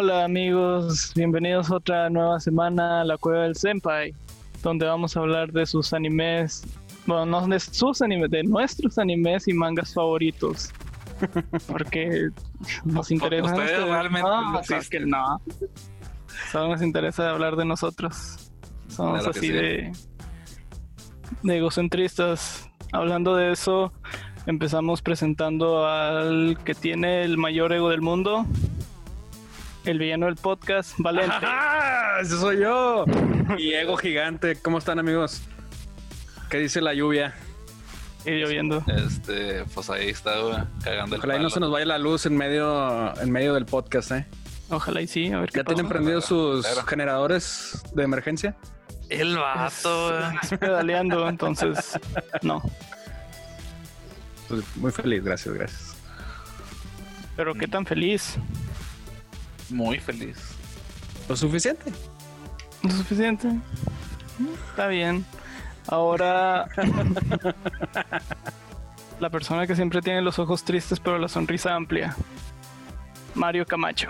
Hola amigos, bienvenidos a otra nueva semana a la Cueva del Senpai, donde vamos a hablar de sus animes, bueno, no de sus animes, de nuestros animes y mangas favoritos. Porque nos interesa. Ustedes esto, realmente no, no o sea, es que no. Solo nos interesa hablar de nosotros. Somos Claro así sí. de, de egocentristas. Hablando de eso, empezamos presentando al que tiene el mayor ego del mundo, el villano del podcast, Valente. ¡Ah! ¡Ese soy yo! Y ego gigante. ¿Cómo están, amigos? ¿Qué dice la lluvia? Y lloviendo. Este, pues ahí está, güey, cagando el Ojalá y no palo. se nos vaya la luz en medio, en medio del podcast, ¿eh? Ojalá y sí, a ver qué ¿Ya tienen pasa. prendidos sus generadores de emergencia? El vato, güey. Es pedaleando, entonces no. Pues muy feliz, gracias, gracias. Pero qué tan feliz. Muy feliz. Lo suficiente. ¿Lo suficiente? Está bien. Ahora. la persona que siempre tiene los ojos tristes, pero la sonrisa amplia. Mario Camacho.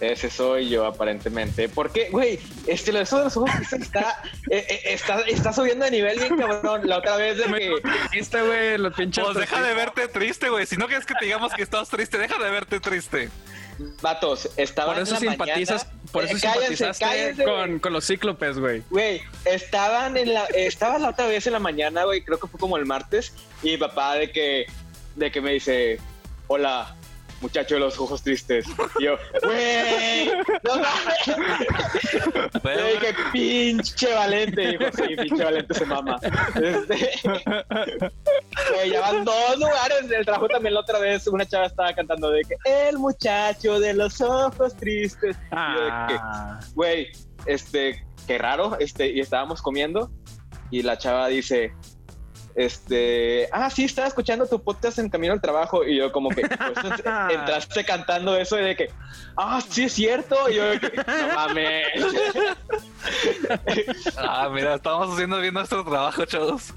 Ese soy yo, aparentemente. Porque, güey, este, lo de eso de los ojos tristes está, eh, eh, está, está subiendo de nivel bien cabrón. La otra vez de que. Este, güey, los pinches. Pues deja de verte triste, güey. Si no quieres que te digamos que estás triste, deja de verte triste. Vatos, estaba Por eso en la simpatizas, mañana- por eso Eh, cállense, simpatizaste cállense, con, con los cíclopes, güey. Güey, estaban en la, estaba la otra vez en la mañana, güey, creo que fue como el martes, y mi papá de que, de que me dice, hola, muchacho de los ojos tristes. Y yo, güey, no mames. Pero, Güey, qué pinche valente, dijo, sí, pinche valente se mama. Este, güey, ya van dos lugares del trabajo también la otra vez, una chava estaba cantando de que el muchacho de los ojos tristes. Y yo Ah, güey, este, qué raro, este, y estábamos comiendo y la chava dice, este, ah, sí, estaba escuchando tu podcast en camino al trabajo y yo como que, pues, entraste cantando eso y de que, ah, sí es cierto, y yo de que, no mames. ah, mira, estamos haciendo bien nuestro trabajo, chavos.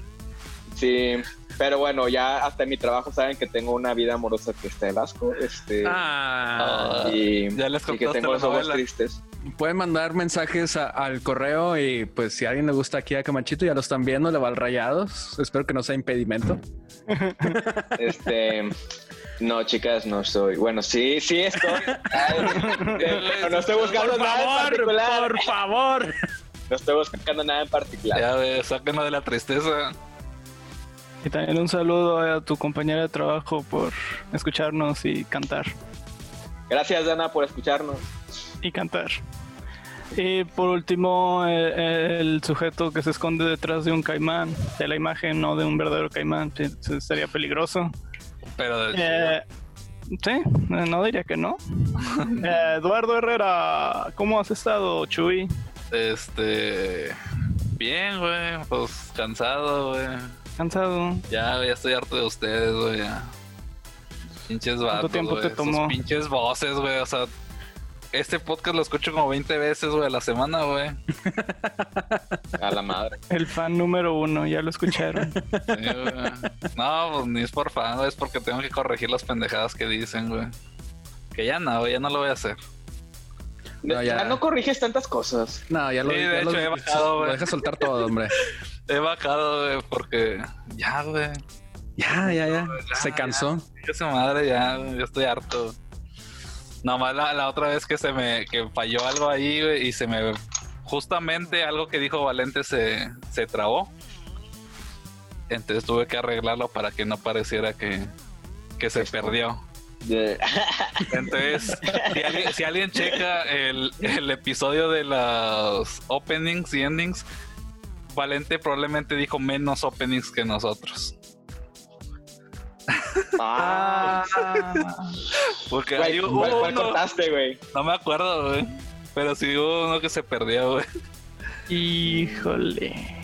Sí, pero bueno, ya hasta en mi trabajo saben que tengo una vida amorosa que está de asco, este, ah. y, ya les y que tengo los ojos tristes. Pueden mandar mensajes a- al correo y pues si a alguien le gusta aquí a Camachito, ya lo están viendo, le va al rayados. Espero que no sea impedimento. Este, no, chicas, no soy. Bueno, sí, sí estoy. Eh, pero no estoy buscando Por nada en favor, particular. por favor. No estoy buscando nada en particular. Ya, güey, sáquenlo de la tristeza. Y también un saludo a tu compañera de trabajo por escucharnos y cantar. Gracias, Dana, por escucharnos. Y cantar. Y por último, eh, el, sujeto que se esconde detrás de un caimán, de la imagen, no de un verdadero caimán, sería peligroso. Pero de Eh, sí, eh, no diría que no. Eh, Eduardo Herrera, ¿cómo has estado, Chuy? Este. Bien, güey. Pues cansado, güey. ¿Cansado? Ya, güey, ya estoy harto de ustedes, güey. ya. Pinches vatos. tiempo güey, te sus tomó? pinches voces, güey. O sea, este podcast lo escucho como 20 veces, güey, a la semana, güey. A la madre. El fan número uno, ya lo escucharon. Sí. No, pues ni es por fan, güey, es porque tengo que corregir las pendejadas que dicen, güey. Que ya no, ya no lo voy a hacer. No, ya. ya. no corriges tantas cosas. No, ya lo, Sí, de ya hecho, lo- he bajado, güey. lo deja soltar todo, hombre. He bajado, güey, porque ya, güey. Ya, ya, ya. Ya, Se cansó. Ya su madre, ya, yo estoy harto. Nomás la, la otra vez que se me que falló algo ahí, güey, y se me justamente algo que dijo Valente se, se trabó. Entonces tuve que arreglarlo para que no pareciera que, que se perdió. De- Entonces, si alguien, si alguien checa el, el episodio de los openings y endings, Valente probablemente dijo menos openings que nosotros. Ah, Porque güey, hay hubo ¿cuál, cuál uno- cortaste, güey? no me acuerdo, güey. Pero sí hubo uno que se perdió, güey. Híjole.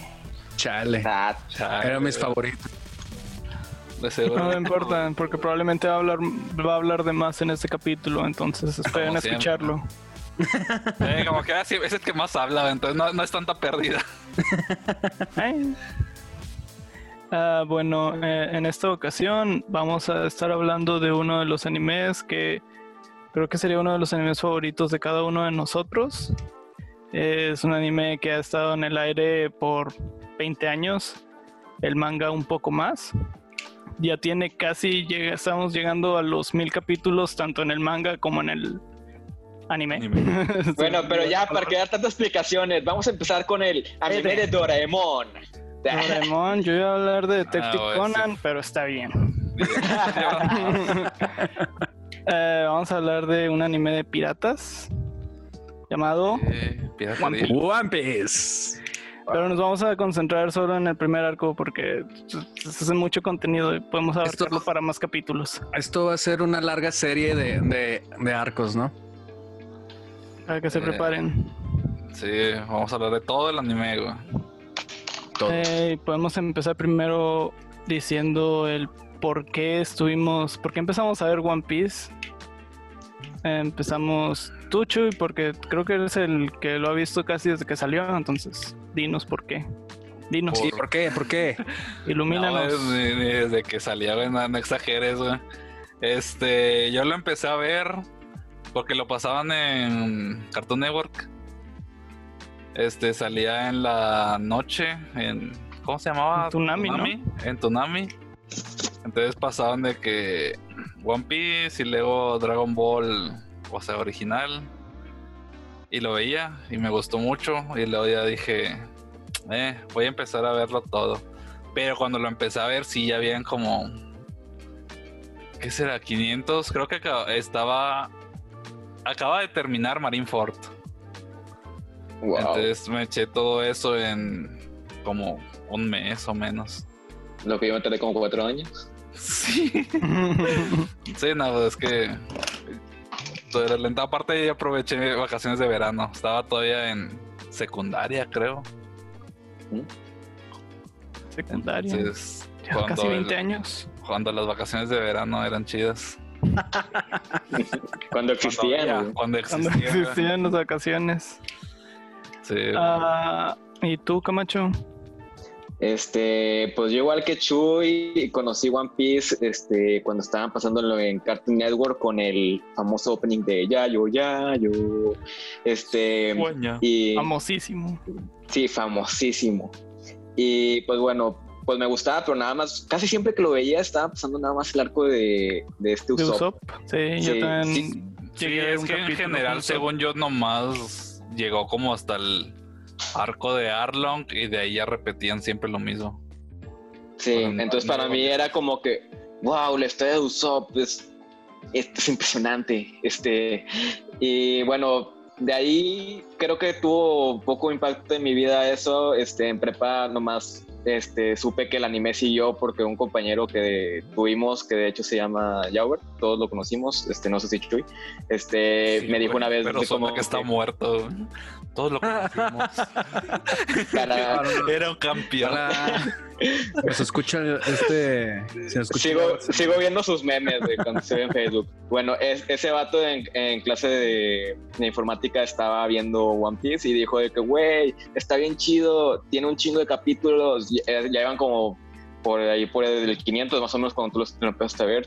Chale. Ah, Chale, Era mis favoritos. No me importa, porque probablemente va a hablar, va a hablar de más en este capítulo, entonces esperen a siempre. Eh, como que así es el que más habla, entonces no, es tanta pérdida. Ah, bueno, eh, en esta ocasión vamos a estar hablando de uno de los animes que creo que sería uno de los animes favoritos de cada uno de nosotros. Es un anime que ha estado en el aire por 20 años, el manga un poco más. Ya tiene casi, llega- estamos llegando a los mil capítulos, tanto en el manga como en el anime. Anime. Bueno, pero ya, para que dar tantas explicaciones, vamos a empzar con el anime de Doraemon. Doraemon, yo iba a hablar de Detective Ah, bueno, Conan, sí. pero está bien. Eh, vamos a hablar de un anime de piratas llamado, Eh, piratería. One Piece. One Piece. pero nos vamos a concentrar solo en el primer arco porque es es mucho contenido y podemos abarcarlo Esto- para más capítulos. Esto va a ser una larga serie de, de- de arcos, ¿no? Para que se Eh, preparen. Sí, vamos a hablar de todo el anime, güey. Todo. Eh, podemos empezar primero diciendo el por qué estuvimos, por qué empezamos a ver One Piece. Eh, empezamos tú, Chuy, porque creo que eres el que lo ha visto casi desde que salió, entonces dinos por qué. Dinos, Sí, ¿por qué? ¿Por qué? ilumínanos. No, desde que salía, güey, no, no exageres, güey. Este, yo lo empecé a ver porque lo pasaban en Cartoon Network. Este, salía en la noche en ¿cómo se llamaba? En Toonami, ¿no? En Toonami. Entonces pasaban de que One Piece y luego Dragon Ball, o sea, original. Y lo veía y me gustó mucho y luego ya dije, eh, voy a empezar a verlo todo. Pero cuando lo empecé a ver, sí, ya habían como. ¿Qué será? 500. Creo que estaba. Acaba de terminar Marineford. Wow. Entonces me eché todo eso en como un mes o menos. Lo que yo me tardé como cuatro años. Sí. Sí, no, es que. Toda la aparte aproveché vacaciones de verano. Estaba todavía en secundaria, creo. Secundaria. Entonces, casi 20 el- años. cuando las vacaciones de verano eran chidas. Cuando existían. Cuando, güey. Cuando cuando existían. las vacaciones. Sí. Ah, ¿Y tú, Camacho? Este, pues yo igual que Chuy conocí One Piece este, cuando estaban pasándolo en Cartoon Network con el famoso opening de Yayo, Yayo. Este, Sueña. y Famosísimo. sí, famosísimo. Y pues bueno, pues me gustaba, pero nada más, casi siempre que lo veía estaba pasando nada más el arco de, de este De Usopp. Usopp. Sí, yo Sí, también. Sí, es que en general, según yo, nomás llegó como hasta el arco de Arlong y de ahí ya repetían siempre lo mismo. Sí, Bueno, no- entonces no para lo mí era como que, wow, la historia de Usopp es, es, es impresionante. Este, y bueno, de ahí creo que tuvo poco impacto en mi vida eso. Este, en prepa nomás este, supe que el anime siguió porque un compañero que tuvimos, que de hecho se llama Jauber, todos lo conocimos, este, no sé si Chuy, este, Sí, me dijo una vez Pero como que está muerto. Todos lo conocimos. Era un campeón. Nos escucha este. Se escucha Sigo, sigo viendo sus memes güey, cuando se ve en Facebook. Bueno, es- ese vato en, en clase de, de informática estaba viendo One Piece y dijo de que, güey, está bien chido, tiene un chingo de capítulos, ya, ya llevan como por ahí por el 500 más o menos cuando tú los lo empezaste a ver.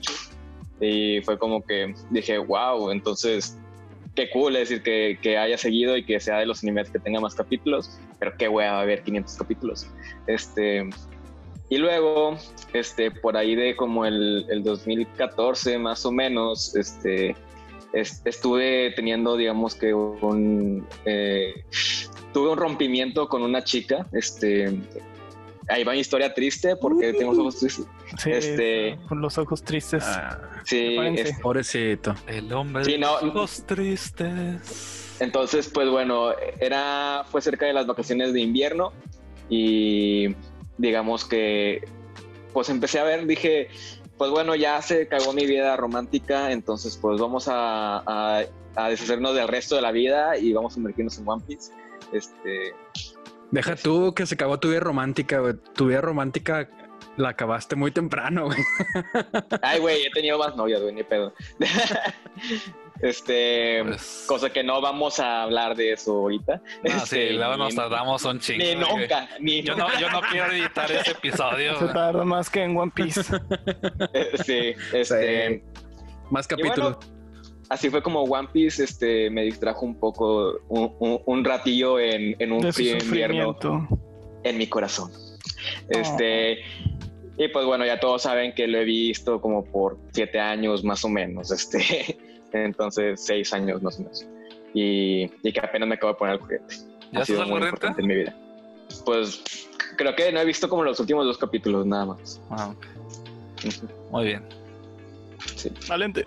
Y fue como que dije, wow, entonces, qué cool es decir que, que haya seguido y que sea de los animes que tenga más capítulos, pero qué güey, va a haber 500 capítulos. Este, y luego, este, por ahí de como el, el 2014 más o menos, este, es- estuve teniendo, digamos que un, eh, tuve un rompimiento con una chica, este, ahí va mi historia triste porque tengo los ojos tristes. Sí, Este- con los ojos tristes. Ah, Sí, Prepárense. es- pobrecito. El hombre Sí, de no- los ojos tristes. entonces, pues bueno, era, fue cerca de las vacaciones de invierno y digamos que, pues empecé a ver, dije, pues bueno, ya se cagó mi vida romántica, entonces pues vamos a, a- a deshacernos del resto de la vida y vamos a sumergirnos en One Piece. Este, Deja tú que se acabó tu vida romántica, güey. Tu vida romántica la acabaste muy temprano, güey. ay, güey, he tenido más novias, güey, ni pedo. este, Pues, cosa que no vamos a hablar de eso ahorita. no, Este, sí, luego nos tardamos un chingo. Ni güey. nunca, ni Yo no, yo no quiero editar ese episodio. Se tarda más que en One Piece. Sí, este, Más bueno, capítulos. así fue como One Piece este, me distrajo un poco, un, un- un ratillo en, en un frío invierno en mi corazón. Este, y pues bueno, ya todos saben que lo he visto como por siete años más o menos, este, entonces seis años más o menos. Y, y que apenas me acabo de poner al corriente. ¿Ya ha sido muy corriente? importante en mi vida. Pues creo que no he visto como los últimos dos capítulos nada más. Ah. Muy bien. Valente.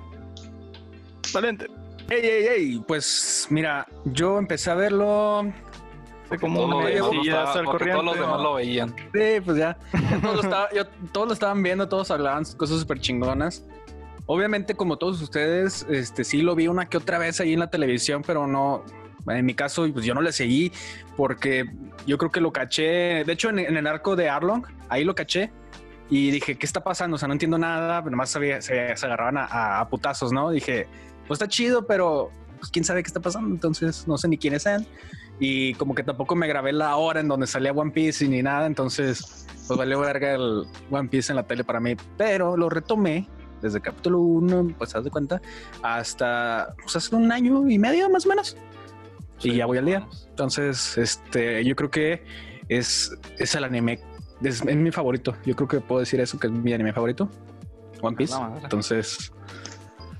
Valente. Ey, ey, ey, pues mira, yo empecé a verlo. Como estaba- al porque todos los corriente. demás lo veían. Sí, pues ya. Ya Todos, lo estaba- todos lo estaban viendo, todos hablaban cosas súper chingonas. Obviamente, como todos ustedes, este sí lo vi una que otra vez ahí en la televisión, pero no. En mi caso, pues yo no le seguí porque yo creo que lo caché. De hecho, en, en el arco de Arlong, ahí lo caché y dije, ¿qué está pasando? O sea, no entiendo nada. Nomás sabía- se, se agarraban a, a- a putazos, ¿no? Dije, pues está chido, pero pues quién sabe qué está pasando. Entonces, no sé ni quiénes sean. Y como que tampoco me grabé la hora en donde salía One Piece y ni nada. Entonces, pues valió verga el One Piece en la tele para mí. Pero lo retomé desde el capítulo 1, pues haz de cuenta, hasta pues, hace un año y medio más o menos. Y Sí, ya voy al día. Entonces, este, yo creo que es, es el anime, es, es mi favorito. Yo creo que puedo decir eso, que es mi anime favorito, One Piece. Madre. Entonces,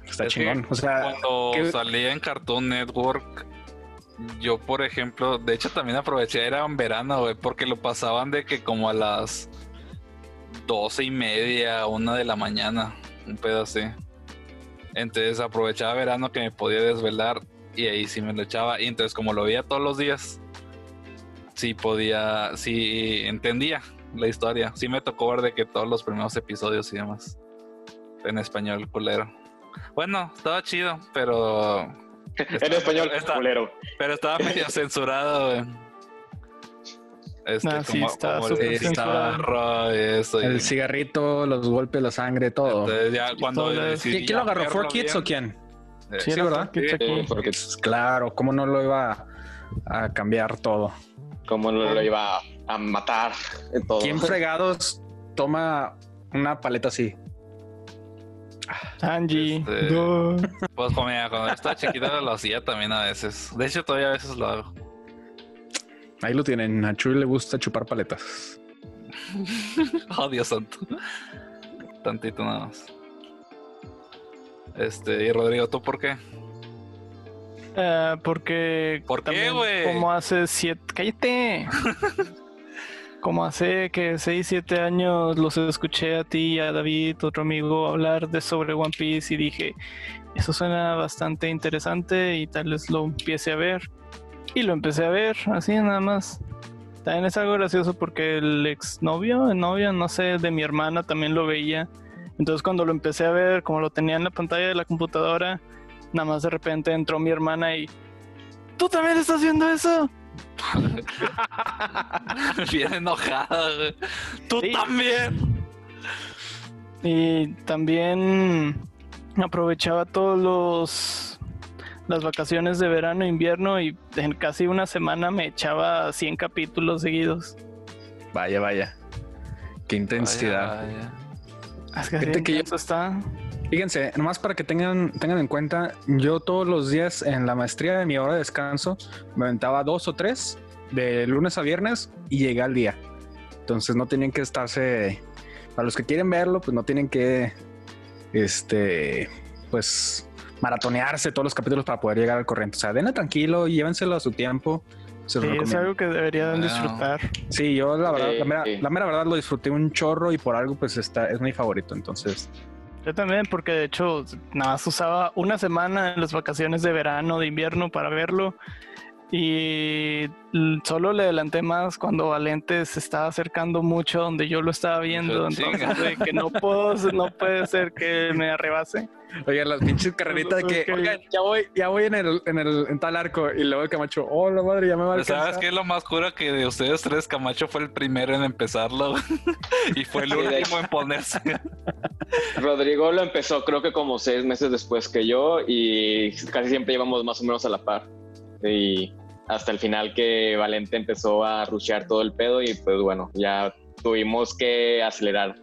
está Es que chingón. O sea, Cuando ¿qué- salía en Cartoon Network, yo, por ejemplo, de hecho también aproveché, era en verano, güey, porque lo pasaban de que como a las doce y media, una de la mañana, un pedo. Entonces aprovechaba verano que me podía desvelar y ahí sí me lo echaba. Y entonces como lo veía todos los días, sí podía, sí entendía la historia. Sí me tocó ver de que todos los primeros episodios y demás. En español, culero. Bueno, estaba chido, pero. En español, Está- culero. pero estaba medio censurado, güey. Este, Ah, sí, está el y eso. y- el cigarrito, los golpes, la sangre, todo. entonces ya cuando decidí ¿Quién, lo agarró? ¿Four Kids bien, o quién? eh, Sí, Sí, ¿verdad? Sí, porque Pues, claro, ¿cómo no lo iba a, a cambiar todo? como lo, lo iba a, a matar todo. ¿Quién fregados toma una paleta así? Angie. Este-. Pues como mira, cuando estaba chiquito lo hacía también a veces. De hecho, todavía a veces lo hago. Ahí lo tienen. A Chuy le gusta chupar paletas. Oh, Dios santo. Tantito nada más. Este, y Rodrigo, ¿tú por qué? Eh, porque. ¿Por qué, güey? Como hace siete. ¡Cállate! como hace que seis, siete años los escuché a ti y a David, otro amigo, hablar de sobre One Piece y dije, eso suena bastante interesante y tal vez lo empiece a ver. Y lo empecé a ver, así nada más. También es algo gracioso porque el exnovio, el novio, no sé, de mi hermana también lo veía. Entonces cuando lo empecé a ver, como lo tenía en la pantalla de la computadora, nada más de repente entró mi hermana y... ¿Tú también estás viendo eso? Bien enojada, güey. ¡Tú Sí. también! Y también aprovechaba todos los las vacaciones de verano e invierno y en casi una semana me echaba 100 capítulos seguidos. Vaya, vaya. Qué intensidad. Vaya, vaya. Es que yo- intenso está. Fíjense, nomás para que tengan, tengan en cuenta, yo todos los días en la maestría de mi hora de descanso me aventaba dos o tres de lunes a viernes y llegué al día. Entonces no tienen que estarse, para los que quieren verlo, pues no tienen que, este, pues maratonearse todos los capítulos para poder llegar al corriente. O sea, denle tranquilo y llévenselo a su tiempo. Se Sí, es algo que deberían Wow. disfrutar. Sí, yo la verdad, Sí, la, mera, sí. la mera verdad lo disfruté un chorro y por algo pues está, es mi favorito. Entonces, Yo también, porque de hecho nada más usaba una semana en las vacaciones de verano, de invierno para verlo. Y solo le adelanté más cuando Valente se estaba acercando mucho donde yo lo estaba viendo. Entonces, de que no puedo, no puede ser que me arrebase. Oigan, las pinches carreritas de que, oigan, ya voy, ya voy en el, en el, en tal arco. Y luego el Camacho, oh, la madre, ya me va a ¿Sabes qué es lo más cura que de ustedes tres? Camacho fue el primero en empezarlo y fue el último en ponerse. Rodrigo lo empezó creo que como seis meses después que yo y casi siempre íbamos más o menos a la par. Y hasta el final que Valente empezó a rushear todo el pedo y pues bueno, ya tuvimos que acelerar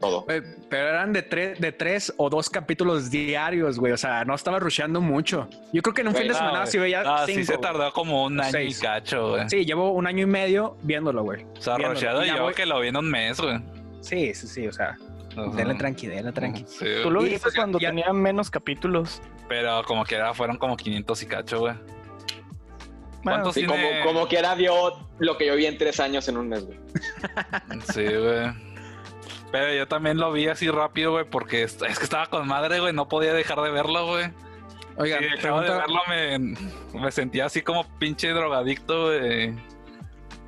todo. Pero eran de, tres de tres o dos capítulos diarios, güey. O sea, no estaba rusheando mucho. Yo creo que en un Güey, fin de semana sí veía Ah, cinco. sí se tardó como un año seis. y cacho, güey. Sí, llevo un año y medio viéndolo, güey. O sea, Viéndolo. Yo voy- que lo vi en un mes, güey. Sí, sí, sí. O sea, Ajá. denle tranqui, denle tranqui. Sí, Tú lo viste pues, cuando ya- tenía menos capítulos. pero como que era, fueron como 500 y cacho, güey. Bueno, ¿Cuántos Sí, como, tiene? como quiera vio lo que yo vi en tres años en un mes, güey. Sí, güey. Pero yo también lo vi así rápido, güey, porque es que estaba con madre, güey. No podía dejar de verlo, güey. Oigan, Si dejaba de pregunta, verlo, me, me sentía así como pinche drogadicto, güey.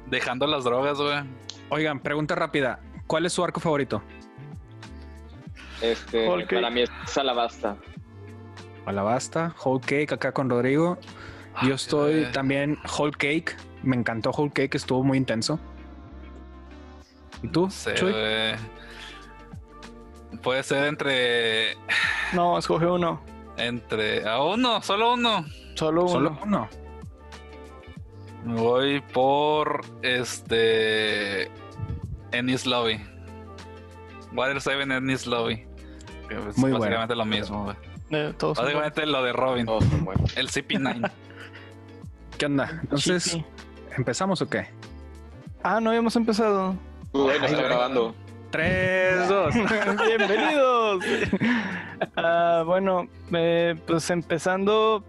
Dejando las drogas, güey. oigan, pregunta rápida. ¿Cuál es su arco favorito? Este, para mí es Alabasta. Alabasta, Whole Cake acá con Rodrigo. Yo estoy también Whole Cake. Me encantó Whole Cake, estuvo muy intenso. ¿Y tú? No sé. Puede ser entre. No, escoge uno. Entre. A uno, solo uno. Solo uno. Solo uno. Me voy por. Este. Ennis Lobby. Water 7 Ennis Lobby. Que es Muy básicamente lo mismo, güey. Básicamente lo de Robin. Todos son buenos. El CP9. ¿Qué onda? Entonces. ¿empezamos o qué? Ah, no habíamos empezado. No está güey. grabando. Tres, dos. Bienvenidos. Ah, bueno, eh, pues empezando,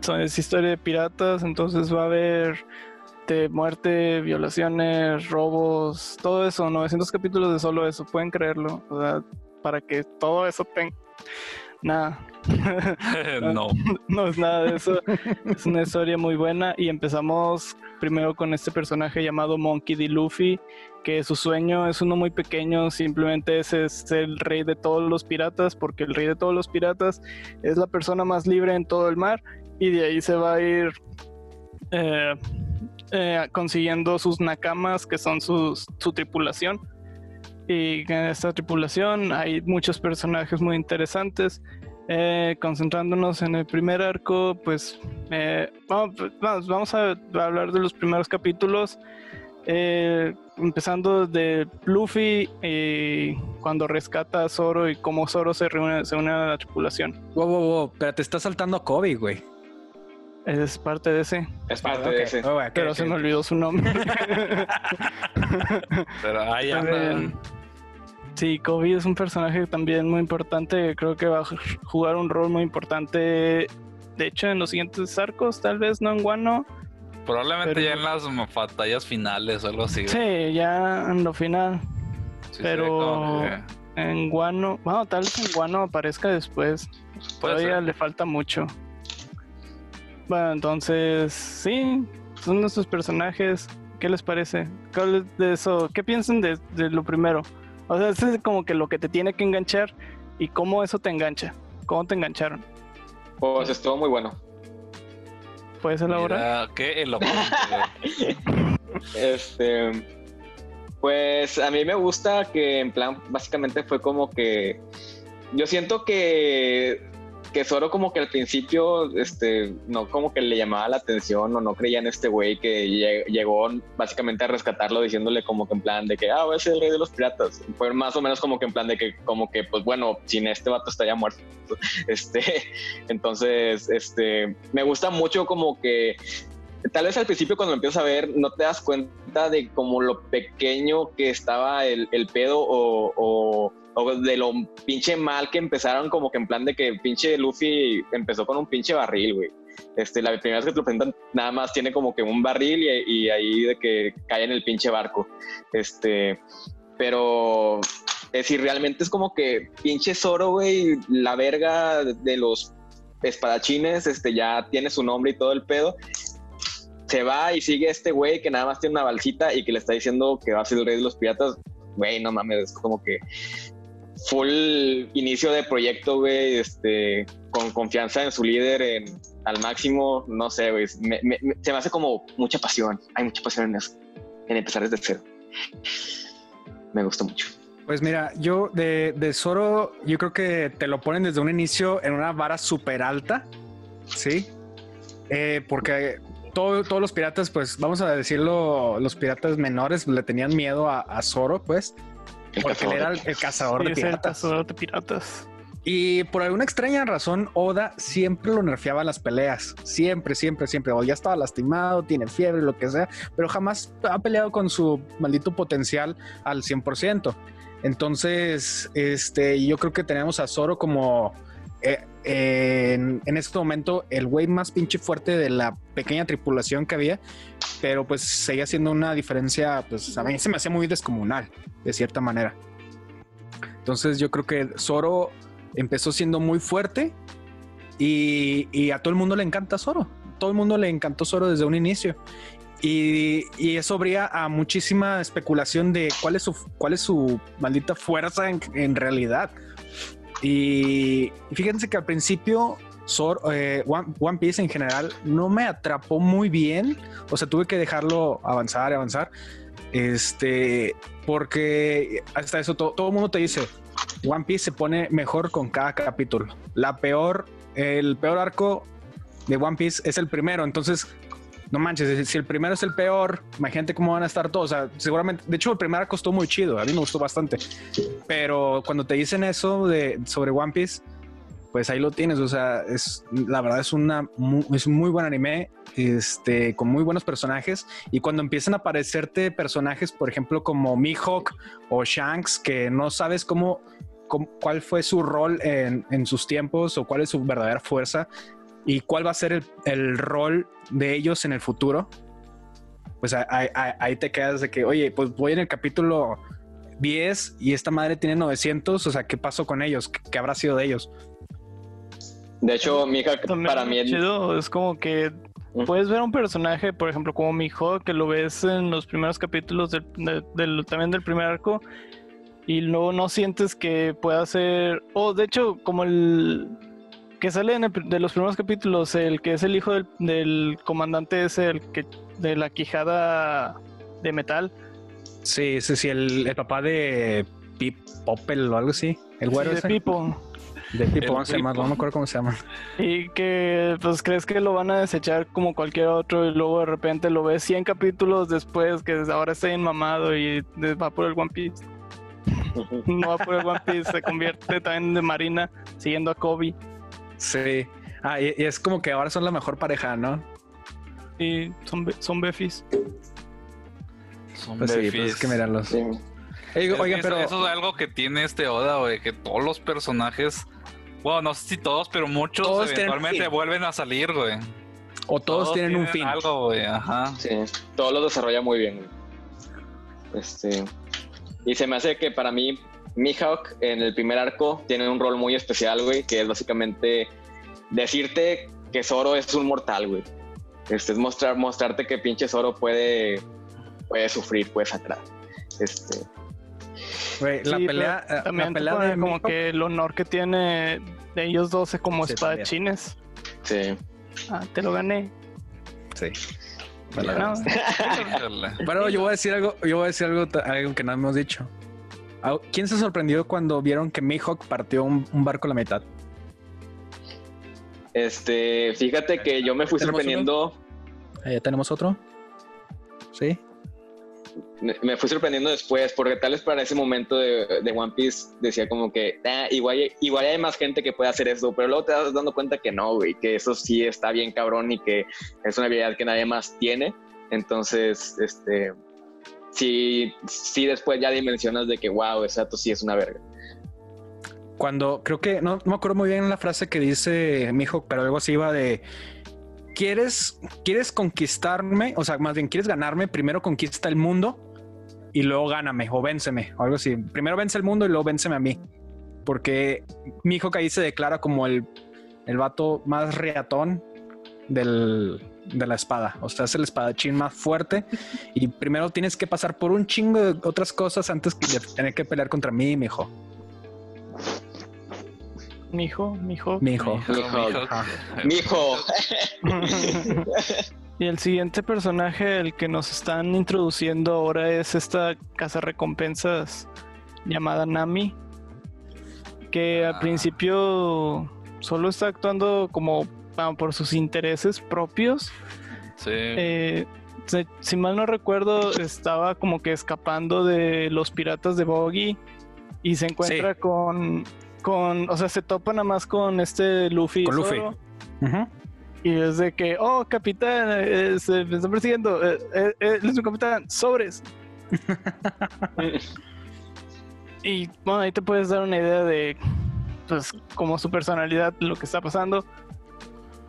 son- es historia de piratas, entonces va a haber de muerte, violaciones, robos, todo eso, 900 capítulos de solo eso, pueden creerlo, o sea, para que todo eso tenga... Nada, no. no es nada de eso, es una historia muy buena y empezamos primero con este personaje llamado Monkey D. Luffy, que su sueño es uno muy pequeño, simplemente es el rey de todos los piratas, porque el rey de todos los piratas es la persona más libre en todo el mar y de ahí se va a ir eh, eh, consiguiendo sus nakamas, que son su tripulación. Y en esta tripulación hay muchos personajes muy interesantes. Eh, concentrándonos en el primer arco, pues eh, vamos, a hablar de los primeros capítulos. Eh, empezando de Luffy y cuando rescata a Zoro y cómo Zoro se reúne, se une a la tripulación. Wow, wow, wow. Pero te está saltando a Kobe, güey. Es parte de ese, Es parte de ese. oh, pero se me olvidó su nombre. Pero ahí. Sí, Kobe es un personaje también muy importante. Creo que va a jugar un rol muy importante. De hecho, en los siguientes arcos, tal vez no en Wano. Probablemente pero- ya en las batallas finales o algo así. Sí, ya en lo final. Sí, pero- En Wano, bueno, tal vez en Wano aparezca después. Todavía ser. le falta mucho. Bueno, entonces, sí, son nuestros personajes. ¿Qué les parece? ¿Qué de eso? ¿Qué piensan de, de lo primero? O sea, ese es como que lo que te tiene que enganchar y cómo eso te engancha. ¿Cómo te engancharon? Pues estuvo muy bueno. ¿Puedes elaborar? Mira, qué elocuente, güey. Este, pues a mí me gusta que en plan, básicamente fue como que yo siento que que Zoro como que al principio, este, no como que le llamaba la atención o no creía en este güey que lle- llegó básicamente a rescatarlo diciéndole como que en plan de que, ah, voy a ser el rey de los piratas. Fue más o menos como que en plan de que, como que, pues bueno, sin este vato estaría muerto. Este, entonces, este, me gusta mucho como que tal vez al principio cuando lo empiezas a ver no te das cuenta de como lo pequeño que estaba el, el pedo o, o- de lo pinche mal que empezaron como que en plan de que pinche Luffy empezó con un pinche barril, güey. Este, la primera vez que te lo presentan nada más tiene como que un barril y, y ahí de que cae en el pinche barco. Este, pero es decir, realmente es como que pinche Zoro, güey, la verga de los espadachines, este, ya tiene su nombre y todo el pedo se va y sigue este güey que nada más tiene una balsita y que le está diciendo que va a ser el rey de los piratas. Güey, no mames, es como que full inicio de proyecto, güey, este, con confianza en su líder en, al máximo, no sé, güey, me- se me hace como mucha pasión, hay mucha pasión en eso, en empezar desde cero. Me gusta mucho. Pues mira, yo de, de Zoro, yo creo que te lo ponen desde un inicio en una vara súper alta, ¿sí? Eh, porque todo- todos los piratas, pues vamos a decirlo, los piratas menores le tenían miedo a, a Zoro, pues. El porque él cazador era de- el, el cazador Sí, de es el piratas. cazador de piratas. Y por alguna extraña razón, Oda siempre lo nerfeaba en las peleas. Siempre, siempre, siempre. O ya estaba lastimado, tiene fiebre, lo que sea, pero jamás ha peleado con su maldito potencial al 100%. Entonces, este, yo creo que tenemos a Zoro como eh, en, en este momento el güey más pinche fuerte de la pequeña tripulación que había, pero pues seguía siendo una diferencia, pues a mí se me hacía muy descomunal, de cierta manera. Entonces yo creo que Zoro empezó siendo muy fuerte y, a todo el mundo le encanta Zoro. Todo el mundo le encantó Zoro desde un inicio. Y, y eso abría a muchísima especulación de cuál es su, cuál es su maldita fuerza en realidad. Y, fíjense que al principio Zoro, eh, One, One Piece en general no me atrapó muy bien. O sea, tuve que dejarlo avanzar avanzar. Este, porque hasta eso to- todo el mundo te dice, One Piece se pone mejor con cada capítulo. La peor, el peor arco de One Piece es el primero. Entonces, no manches, si el primero es el peor, imagínate cómo van a estar todos. O sea, seguramente, de hecho, el primer arco estuvo muy chido. A mí me gustó bastante. Pero cuando te dicen eso de sobre One Piece, pues ahí lo tienes. O sea, es la verdad es una es un muy buen anime, este, con muy buenos personajes. Y cuando empiezan a aparecerte personajes, por ejemplo, como Mihawk o Shanks, que no sabes cómo- cuál fue su rol en, en sus tiempos o cuál es su verdadera fuerza y cuál va a ser el, el rol de ellos en el futuro, pues ahí, ahí- ahí te quedas de que, oye, pues voy en el capítulo 10 y esta madre tiene 900, o sea, ¿qué pasó con ellos? ¿Qué, qué habrá sido de ellos? De hecho, Mika, También para mí, es chido, es como que puedes ver a un personaje, por ejemplo, como Mijo, que lo ves en los primeros capítulos del, de- del- también del primer arco, y luego no sientes que pueda ser, o de hecho, como el que sale en el de los primeros capítulos, el que es el hijo del, del comandante ese, el que de la quijada de metal, Sí, sí, sí, el, el papá de Pip Popel o algo así, el güero sí, de. Pipo. De Pipo, El ¿cómo se llama? No me acuerdo cómo se llama. Y que pues crees que lo van a desechar como cualquier otro y luego de repente lo ves 100 capítulos después que ahora está bien mamado y va por el One Piece. No va por el One Piece, se convierte también de Marina siguiendo a Kobe. Sí. Ah, y, y es como que ahora son la mejor pareja, ¿no? Y son, son befis. Son Pues sí, pues befis. es que mirarlos. sí. Oiga, Es oiga, que pero... eso, eso es algo que tiene este Oda, güey, que todos los personajes, bueno, no sé si todos, pero muchos Todos eventualmente vuelven a salir, güey. O todos, tienen, un fin. Algo, güey, ajá. Sí, todo lo desarrolla muy bien. Este, y se me hace que para mí, Mihawk en el primer arco tiene un rol muy especial, güey, que es básicamente decirte que Zoro es un mortal, güey. Este, es mostrar, mostrarte que pinche Zoro puede, puede sufrir, puede sangrar. Este, Güey, la Sí, pelea, pero eh, También la pelea de como Mihawk- que el honor que tiene de ellos 12 como Sí, espadachines. sí. Ah, te lo gané. Sí. No. Bueno, yo voy a decir algo, yo voy a decir algo, algo que no hemos dicho. ¿Quién se sorprendió cuando vieron que Mihawk partió un, un barco a la mitad? Este, fíjate que yo me fui ¿Tenemos sorprendiendo. Ah, ¿Ya tenemos otro? Sí. me, me fui sorprendiendo después, porque tal vez para ese momento de, de One Piece decía como que "Ah, igual, igual hay más gente que puede hacer eso, pero luego te das dando cuenta que no, güey, que eso sí está bien cabrón y que es una habilidad que nadie más tiene. Entonces, este, sí, sí después ya dimensionas de que, wow, dato sí es una verga. Cuando creo que no, no me acuerdo muy bien la frase que dice Mihawk, pero algo así iba de ¿Quieres, quieres conquistarme? O sea, más bien, ¿quieres ganarme? Primero conquista el mundo y luego gáname o vénseme o algo así. Primero vence el mundo y luego vénseme a mí. Porque Mihawk ahí se declara como el, el vato más reatón del, de la espada. O sea, es el espadachín más fuerte y primero tienes que pasar por un chingo de otras cosas antes de tener que pelear contra mí, mijo. mijo, mijo. Mijo. Mijo. Mijo, Y el siguiente personaje, el que nos están introduciendo ahora, es esta casa recompensas llamada Nami. Que al Ah. principio solo está actuando como por sus intereses propios. Sí. Eh, se- si mal no recuerdo, estaba como que escapando de los piratas de Boggy y se encuentra con, con, o sea, se topa nada más con este Luffy. y Con Luffy. Zoro, Ujú. Y es de que, oh, capitán, eh, se me está persiguiendo. eh, eh, eh, él es un capitán, sobres. Y bueno, ahí te puedes dar una idea de, pues, como su personalidad, lo que está pasando.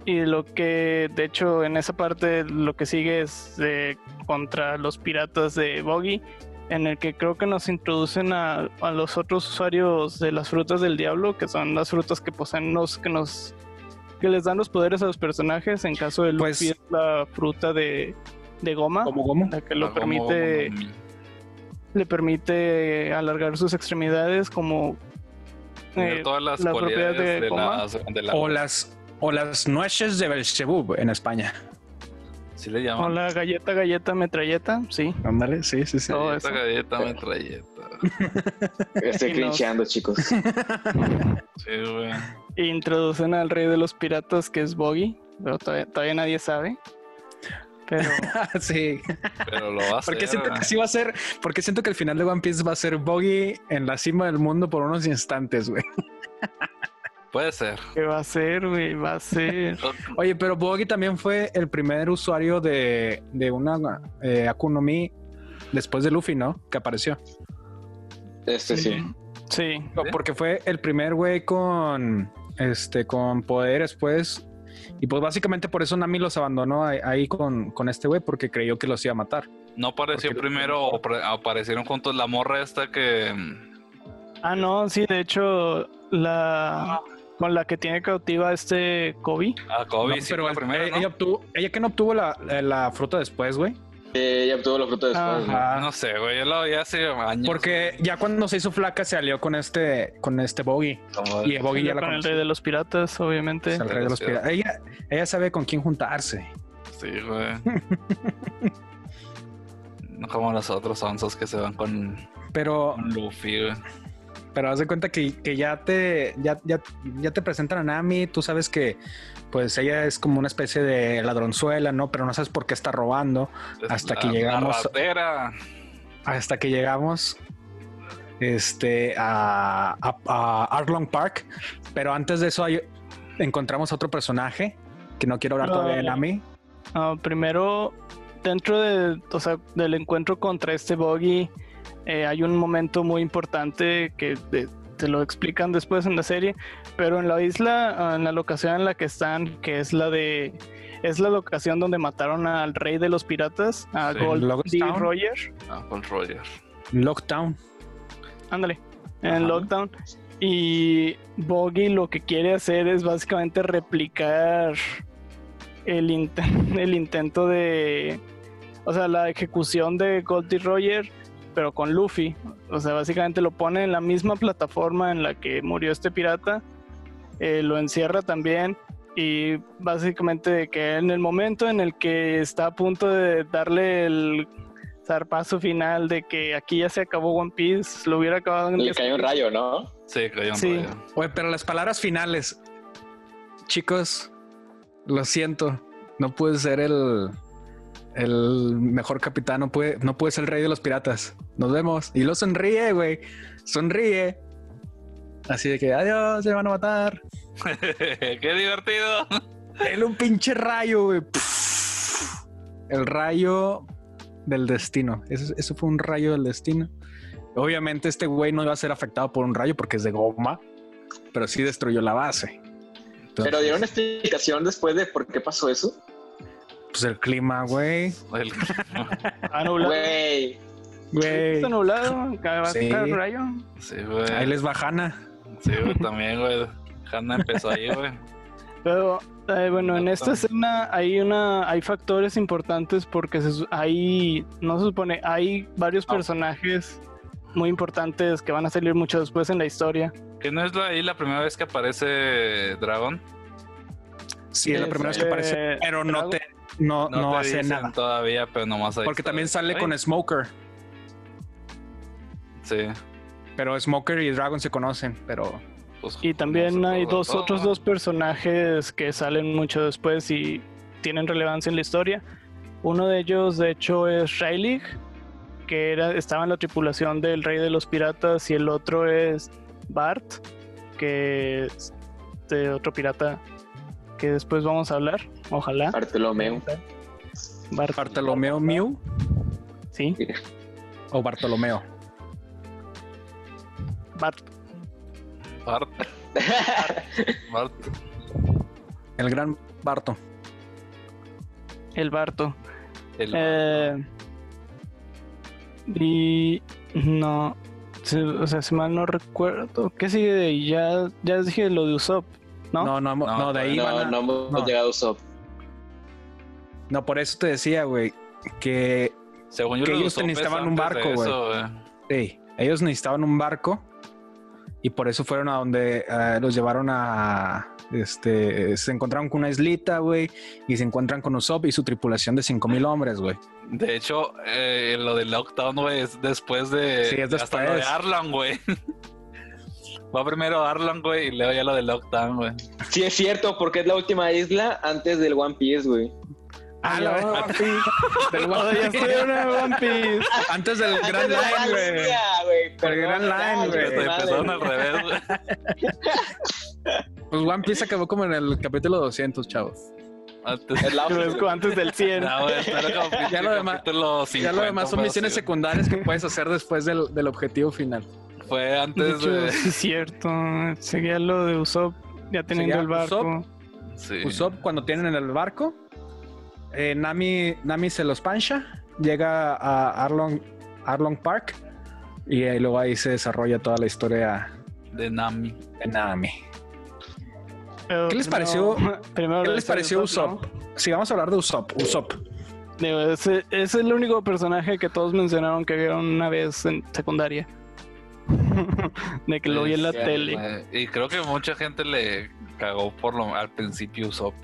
Y lo que, de hecho, en esa parte, lo que sigue es eh, contra los piratas de Boggy, en el que creo que nos introducen a, a los otros usuarios de las frutas del diablo, que son las frutas que poseen los que nos que les dan los poderes a los personajes. En caso de Luffy Pues- es la fruta de, de goma, ¿Cómo, cómo? la que lo Ah, permite le permite alargar sus extremidades como eh, todas las la propiedad cualidades de de, Goma. las, de la O las, o las nueces de Belzebub en España. ¿Sí le o llaman? la galleta galleta metralleta sí Ándale, sí, sí, sí. todo Galleta, eso. galleta, metralleta. Estoy crincheando, chicos. Sí, güey. Introducen al rey de los piratas que es Boggy pero todavía, todavía nadie sabe pero sí. Pero lo va a hacer. Porque siento que sí va a ser, porque siento que el final de One Piece va a ser Boggy en la cima del mundo por unos instantes, güey. Puede ser. qué va a ser güey va a ser Oye, pero Boggy también fue el primer usuario de, de una eh, Akuma no Mi después de Luffy, ¿no? Que apareció. Este sí. sí Porque fue el primer güey con este con poderes, pues. Y pues básicamente por eso Nami los abandonó ahí, ahí con, con este güey, porque creyó que los iba a matar. No apareció Porque- primero o pre- aparecieron juntos la morra esta que. ah no sí de hecho la con la que tiene cautiva este Kobe A Kobe, No, sí, pero la el- primera, ella, ¿no? ella obtuvo, ella que no obtuvo la, la- la fruta después, güey. Eh, ya obtuvo la fruta después. Ajá. ¿no? Ajá. No sé, güey. Yo lo vi hace años. Porque ya cuando se hizo flaca se alió con este, con este Boggy. Como- Y Boggy ya la con el rey de los piratas obviamente Es el rey de los piratas. Ella, ella sabe con quién juntarse. Sí, güey. no como los otros onzos que se van con, Pero, con Luffy, güey. Pero haz de cuenta que, que ya te, ya, ya, ya te presentan a Nami, tú sabes que pues ella es como una especie de ladronzuela, ¿no? Pero no sabes por qué está robando. Es Hasta la- que llegamos- La. Hasta que llegamos este, a, a, a Arlong Park. Pero antes de eso hay- encontramos a otro personaje que no quiero hablar No. todavía de Nami. Primero, dentro de, o sea, del encuentro contra este Boggy, eh, hay un momento muy importante que de- te lo explican después en la serie, pero en la isla, ah, en la locación en la que están, que es la de, es la locación donde mataron al rey de los piratas, a Sí, Gold D. Lockstown. Roger, Ah, con Roger. Lockdown. ándale, en Ajá. Lockdown. Y Boggy lo que quiere hacer es básicamente replicar el, el intento de. O sea, la ejecución de Goldie Roger, pero con Luffy. O sea, básicamente lo pone en la misma plataforma en la que murió este pirata. eh, lo encierra también. Y básicamente de que en el momento en el que está a punto de darle el zarpazo final de que aquí ya se acabó One Piece, lo hubiera acabado en Le 10 cayó un rayo, ¿no? Sí, cayó un Sí. rayo. Oye, pero las palabras finales. Chicos, lo siento. No pude ser el, el mejor capitán. No pude, no pude ser el rey de los piratas. Nos vemos. Y lo sonríe, güey. Sonríe. Así de que adiós, se van a matar. Qué divertido. Él un pinche rayo, güey. El rayo del destino. Eso, eso fue un rayo del destino. Obviamente este güey no iba a ser afectado por un rayo porque es de goma, pero sí destruyó la base. Entonces, Pero dieron explicación después de por qué pasó eso. Pues el clima, güey. El- nublado. Güey. Güey. Está nublado, cae Sí. el rayo. Sí, güey. Ahí les bajana. Sí, güey, también, güey. Hanna empezó ahí, güey. Pero eh, bueno, en esta escena hay una, hay factores importantes porque se hay, no se supone, hay varios Ah. personajes muy importantes que van a salir mucho después en la historia. Que no es la- ahí la primera vez que aparece Dragon. Sí, es la primera vez que eh, aparece, pero no Drago. te no, No, hace nada. todavía, pero nomás ahí Porque también sale con Smoker, Sí. pero Smoker y Dragon se conocen, pero pues, Y también hay dos todo. otros dos personajes que salen mucho después y tienen relevancia en la historia. Uno de ellos, de hecho, es Rayleigh, que era, estaba en la tripulación del Rey de los Piratas, y el otro es Bart, que es de otro pirata que después vamos a hablar, ojalá. Bartolomeo. Bart, Bartolomeo Mew sí, o Bartolomeo. Bart. Bart. Bart. El gran Barto. El Barto. El- Eh, y no, se- o sea, si mal no recuerdo, ¿qué sigue de ahí? Ya, ya dije lo de Usopp, ¿no? No, no, no, No, de ahí no, van a- no hemos no. llegado a Usopp. No, por eso te decía, güey, que Según yo, que ellos necesitaban un barco, güey. güey. sí, ellos necesitaban un barco y por eso fueron a donde eh, los llevaron a este se encontraron con una islita, güey, y se encuentran con Usopp y su tripulación de 5000 hombres, güey. De hecho, eh, lo del lockdown, güey, es después de. Sí, es Hasta lo de después. Arlan, güey. Va primero Arlan, güey, y luego ya lo del lockdown, güey. Sí, es cierto, porque es la última isla antes del One Piece, güey. Ah, ya, la One Piece. del ya estoy en One Piece. Antes del Antes Grand de Line, güey. El Grand Line, güey. empezaron al revés, güey. Pues One Piece acabó como en el capítulo 200, chavos. Antes. El Luffy, Pero es como antes del 100. No, güey, espera como Ya lo demás- ya lo 50, demás son misiones secundarias que puedes hacer después del, del objetivo final. Fue De antes hecho, de. sí es cierto. Seguía lo de Usopp ya teniendo Seguía el barco. Sí. Usopp, cuando tienen en el barco, eh, Nami, Nami se los pancha, llega a Arlong, Arlong Park y ahí luego ahí se desarrolla toda la historia De Nami. de Nami. Pero ¿Qué les primero- pareció- primero ¿Qué les pareció Usopp, Usopp? Sí, vamos a hablar de Usopp. Usopp. ¿no? Digo, ese, ese es el único personaje que todos mencionaron que vieron una vez en secundaria. de que lo vi en la Sí, tele. Y creo que mucha gente le cagó por lo al principio Usopp.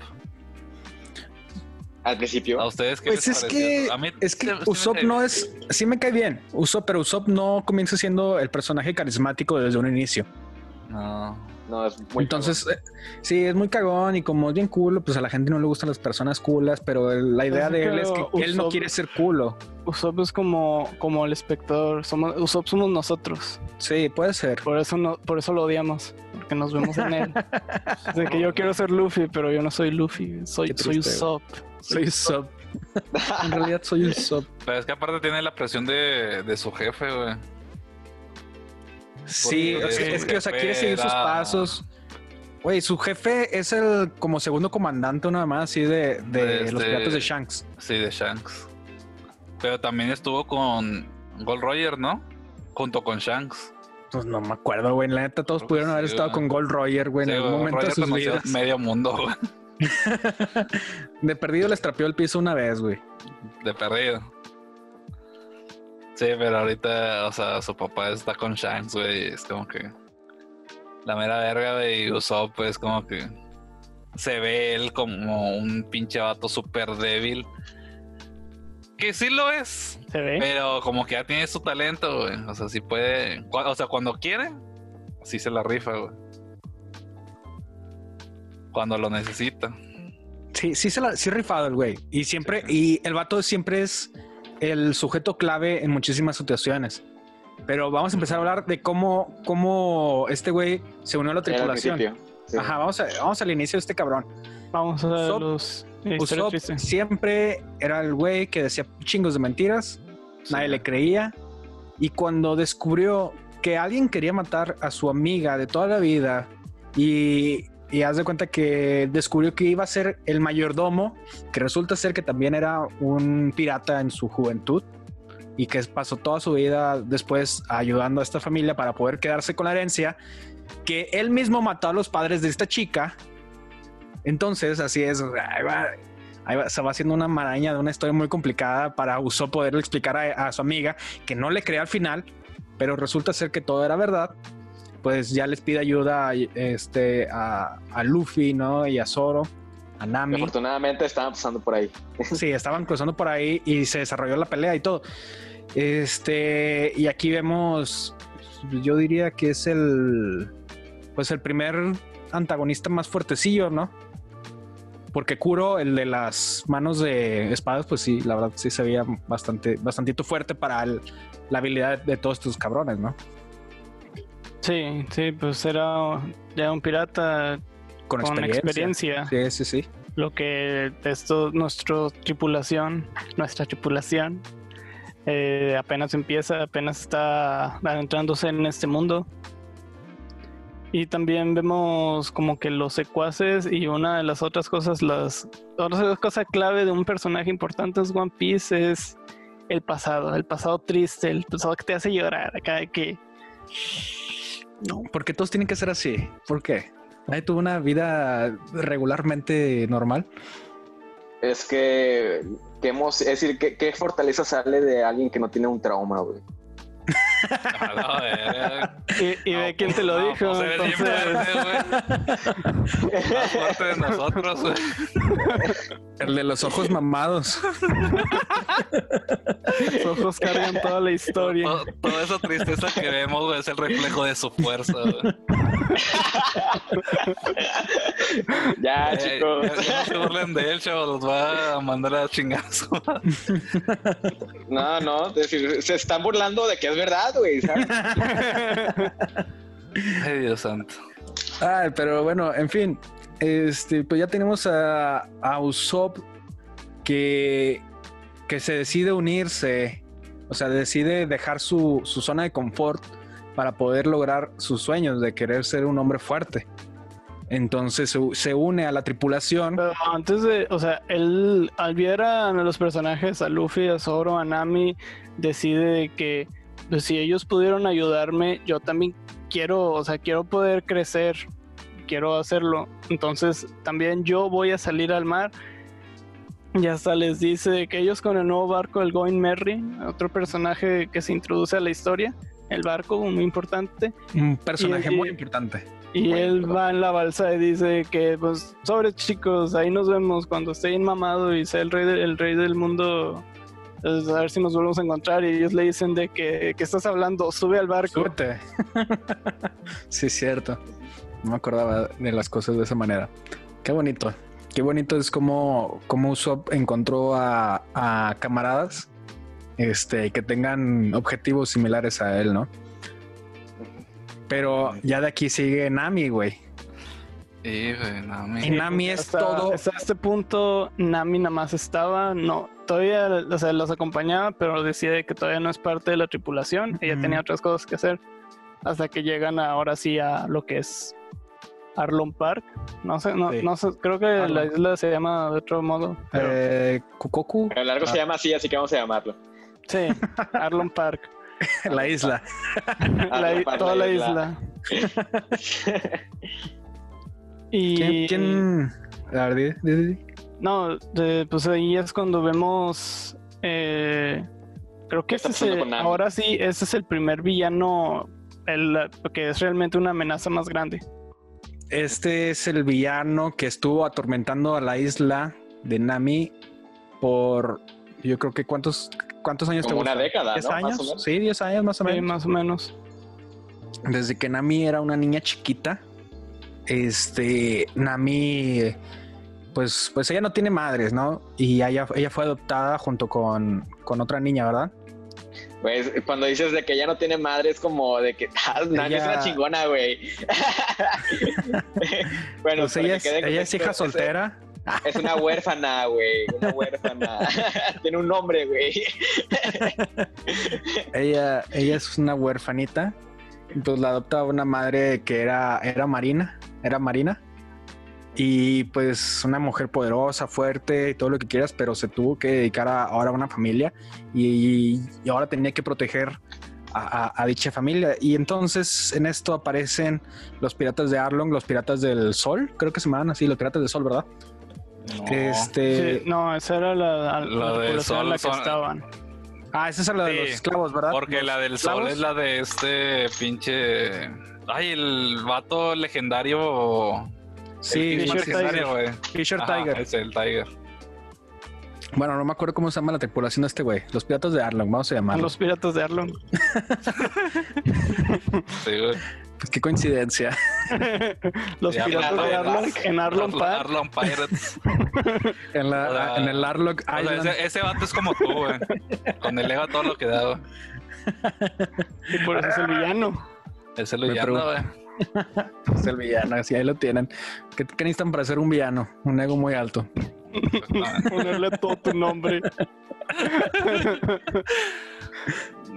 Al principio. ¿A ustedes qué Pues les es pareció? que, A mí es que Usopp no es. Sí me cae bien, Usopp, pero Usopp no comienza siendo el personaje carismático desde un inicio. No. No, es muy Entonces, eh, sí, es muy cagón y como es bien culo, pues a la gente no le gustan las personas culas, pero el- la idea Es de él es que él no quiere ser culo. Usopp es como, como el espectador. Somos, Usopp somos nosotros. Sí, puede ser. Por eso no, por eso lo odiamos. Porque nos vemos en él. de que yo quiero ser Luffy, pero yo no soy Luffy. Soy, soy Usopp. Soy Usopp. En realidad soy Usopp. Pero es que aparte tiene la presión de, de su jefe, güey. Sí, es, que, o sea, quiere seguir sus pasos. Güey, su jefe es el como segundo comandante nada más así de, de De los este- piratas de Shanks. Sí, de Shanks. Pero también estuvo con Gold Roger, ¿no? Junto con Shanks. Pues no me acuerdo, güey. La neta, todos Creo pudieron haber sí, estado con Gold Roger, güey, en algún Gold momento de sus vidas. medio mundo, güey. De perdido les trapeó el piso una vez, güey. De perdido. Sí, pero ahorita, o sea, su papá está con Shanks, güey. y Es como que. La mera verga de Usopp, pues, como que. Se ve él como un pinche vato súper débil. Que sí lo es. ¿Se ve? Pero como que ya tiene su talento, güey. O sea, sí puede. O sea, cuando quiere, sí se la rifa, güey. Cuando lo necesita. Sí, sí, se la, sí rifado el güey. Y siempre, y el vato siempre es el sujeto clave en muchísimas situaciones. Pero vamos a empezar a hablar de cómo, cómo este güey se unió a la tripulación. Sí. Ajá, vamos, a, vamos al inicio de este cabrón. Vamos a Usopp- los Usopp siempre era el güey que decía chingos de mentiras, nadie le creía. Y cuando descubrió que alguien quería matar a su amiga de toda la vida y, y haz de cuenta que descubrió que iba a ser el mayordomo, que resulta ser que también era un pirata en su juventud y que pasó toda su vida después ayudando a esta familia para poder quedarse con la herencia, que él mismo mató a los padres de esta chica. Entonces, así es, ahí se va haciendo una maraña de una historia muy complicada para Usopp poderle explicar a, a su amiga que no le crea al final, pero resulta ser que todo era verdad. Pues ya les pide ayuda este, a, a Luffy, ¿no? Y a Zoro, a Nami. Afortunadamente estaban pasando por ahí. Sí, estaban cruzando por ahí y se desarrolló la pelea y todo. Este, y aquí vemos, yo diría que es el, pues el primer antagonista más fuertecillo, ¿no? Porque Kuro, el de las manos de espadas, pues sí, la verdad sí se veía bastante, bastantito fuerte para el- la habilidad de todos estos cabrones, ¿no? Sí, sí, pues era ya un pirata Con, con experiencia. experiencia. Sí, sí, sí. Lo que esto, nuestra tripulación, nuestra tripulación, eh, apenas empieza, apenas está adentrándose en este mundo. Y también vemos como que los secuaces y una de las otras cosas, las otra cosa clave de un personaje importante es One Piece es el pasado, el pasado triste, el pasado que te hace llorar acá de que no, Porque todos tienen que ser así. ¿Por qué? Nadie tuvo una vida regularmente normal. Es que, que hemos, es decir, ¿qué, qué fortaleza sale de alguien que no tiene un trauma, güey? Y, y ve quién te lo No, dijo. pues eres entonces-. Más fuerte de nosotros, güey. El de los ojos mamados. Sus ojos cargan toda la historia. Todo, toda esa tristeza que vemos, güey, es el reflejo de su fuerza, güey. Ya, Eh, chicos. ya- ya no se burlen de él, chavos, los va a mandar a chingazo. No, no, se están burlando de que es verdad, güey, ¿sabes? Ay, Dios santo. Ay, pero bueno, en fin. Este, pues ya tenemos a, a Usopp que, que se decide unirse. O sea, decide dejar su, su zona de confort para poder lograr sus sueños de querer ser un hombre fuerte. Entonces se, se une a la tripulación. Pero antes de, o sea, él al ver a los personajes, a Luffy, a Zoro, a Nami, decide que pues, si ellos pudieron ayudarme, yo también quiero, o sea, quiero poder crecer, quiero hacerlo. Entonces también yo voy a salir al mar. Y hasta les dice que ellos con el nuevo barco, el Going Merry, otro personaje que se introduce a la historia, el barco muy importante, Un personaje Y- muy importante. y él va en la balsa y dice que, pues, sobre chicos, ahí nos vemos cuando esté bien mamado y sea el rey, de- el rey del mundo. A ver si nos volvemos a encontrar. Y ellos le dicen de que, que estás hablando, sube al barco. Suerte. sí, es cierto. No me acordaba de las cosas de esa manera. Qué bonito. Qué bonito es como, como Usopp encontró a, a camaradas este, que tengan objetivos similares a él, ¿no? Pero ya de aquí sigue Nami, güey. Güey, no, Y mi- Nami es hasta, todo. Hasta este punto, Nami nada más estaba, no, todavía, o sea, los acompañaba, pero decide que todavía no es parte de la tripulación. Ella tenía otras cosas que hacer hasta que llegan ahora sí a lo que es Arlon Park. No sé, no, Sí. no sé, creo que Arlong. la isla se llama de otro modo. Pero, Eh, Kukoku, A lo largo Ah. se llama así, así que vamos a llamarlo. Sí, Arlon Park. la isla. La i- Park, toda la la isla. isla. y ¿Quién? quién? A ver, di- di- di. No, de- pues ahí es cuando vemos. eh, creo que ¿Qué está ese es el- ahora sí, ese es el primer villano, el, que es realmente una amenaza más grande. Este es el villano que estuvo atormentando a la isla de Nami por yo creo que cuántos cuántos años Como te una gusta? década, ¿10 ¿no? Más años? o menos. Sí, 10 años más o Sí, menos. más o menos. Desde que Nami era una niña chiquita, este Nami pues pues ella no tiene madres, ¿no? Y ella, ella fue adoptada junto con, con otra niña, ¿verdad? Pues cuando dices de que ya no tiene madre, es como de que ah, Nami es Ella- una chingona, güey. bueno, Pues ella es, ella hija soltera. Es, una huérfana, güey. Una huérfana. tiene un nombre, güey. Ella, ella es una huerfanita. Entonces la adopta una madre que era, era marina, era marina. Y pues una mujer poderosa, fuerte y todo lo que quieras, pero se tuvo que dedicar a, ahora a una familia y, y ahora tenía que proteger a, a- a dicha familia. Y entonces en esto aparecen los piratas de Arlong, los piratas del sol, creo que se llaman así, los piratas del sol, ¿verdad? no. Este, Sí, no, esa era la, la, Lo del sol la que son- estaban. Ah, esa es la de Sí, los esclavos, ¿verdad? Porque Los la del sol es la de este pinche. Ay, el vato legendario. Sí, Fisher Tiger. Es el Tiger. Bueno, no me acuerdo cómo se llama la tripulación de este güey. Los piratas de Arlong, vamos a llamarlos. Los piratas de Arlong. Sí, güey. Pues qué coincidencia. Los Ya, piratas de Arlong en Arlong Pirates. En, la, el Arlong O sea, Island. ese, ese vato es como tú, güey. Con el ego a todo lo que da, güey. Y por eso es el villano. Ese es Me el villano, güey. Es el villano, así ahí lo tienen. ¿Qué, qué necesitan para ser un villano? Un ego muy alto. Ponerle todo tu nombre. Dios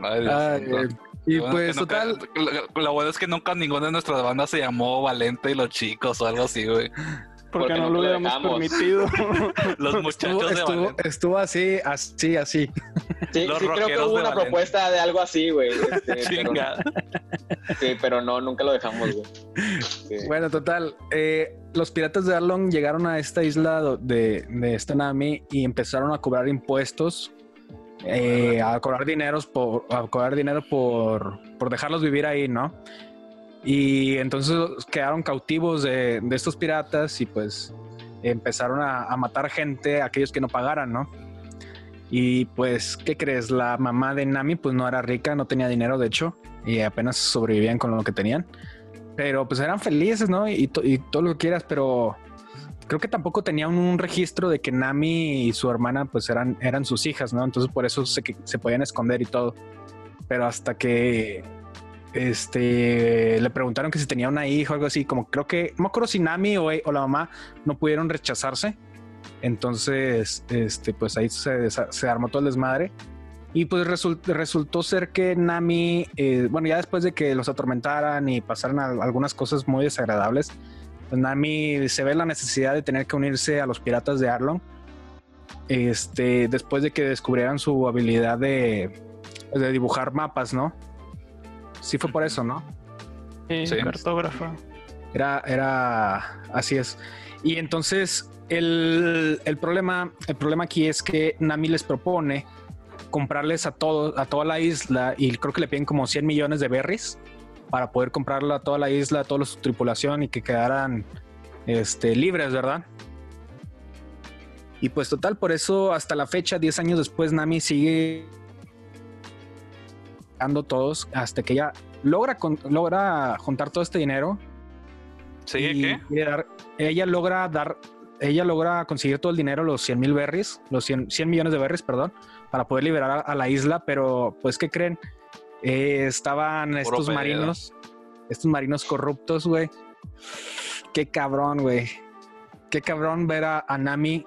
Ay, santo. eh, y bueno pues nunca- total, lo, lo bueno es que nunca ninguna de nuestras bandas se llamó Valente y los chicos o algo así, güey. Porque Porque no lo hubiéramos dejamos. permitido. Los estuvo, muchachos de estuvo, estuvo así, así, así. Sí, Los sí creo que hubo una Valencia. propuesta de algo así, güey. este, pero, sí, pero no, nunca lo dejamos, güey. Sí. Bueno, total, eh, los piratas de Arlong llegaron a esta isla de, de esta Nami y empezaron a cobrar impuestos, eh, a cobrar dineros por, a cobrar dinero por, por dejarlos vivir ahí, ¿no? Y entonces quedaron cautivos de, de estos piratas y pues empezaron a, a matar gente, aquellos que no pagaran, ¿no? Y pues, ¿qué crees? La mamá de Nami pues no era rica, no tenía dinero, de hecho, y apenas sobrevivían con lo que tenían. Pero pues eran felices, ¿no? Y, to- y todo lo que quieras, pero creo que tampoco tenían un registro de que Nami y su hermana pues eran, eran sus hijas, ¿no? Entonces por eso se, se podían esconder y todo. Pero hasta que este le preguntaron que si tenía una hija o algo así, como creo que, no me acuerdo si Nami o, la mamá no pudieron rechazarse. Entonces, este, pues ahí se, armó todo el desmadre. Y pues result- resultó ser que Nami, eh, bueno, ya después de que los atormentaran y pasaran algunas cosas muy desagradables, pues Nami se ve la necesidad de tener que unirse a los piratas de Arlong. Este, después de que descubrieran su habilidad de dibujar mapas, ¿no? Sí fue por eso, ¿no? Sí, Sí. cartógrafa. Era, era, así es. Y entonces el, el problema, el problema aquí es que Nami les propone comprarles a todo, a toda la isla y creo que le piden como 100 millones de berries para poder comprarla a toda la isla, a toda su tripulación y que quedaran este, libres, ¿verdad? Y pues total, por eso hasta la fecha, 10 años después, Nami sigue todos hasta que ella logra, con- logra juntar todo este dinero ¿Sigue y qué? quiere dar- ella logra dar, ella logra conseguir todo el dinero, los 100 mil berries, los 100, 100 millones de berries, perdón, para poder liberar a, a la isla, pero pues, ¿qué creen? Eh, estaban estos pedo. marinos, estos marinos corruptos, güey. Qué cabrón, güey. Qué cabrón ver a, a Nami,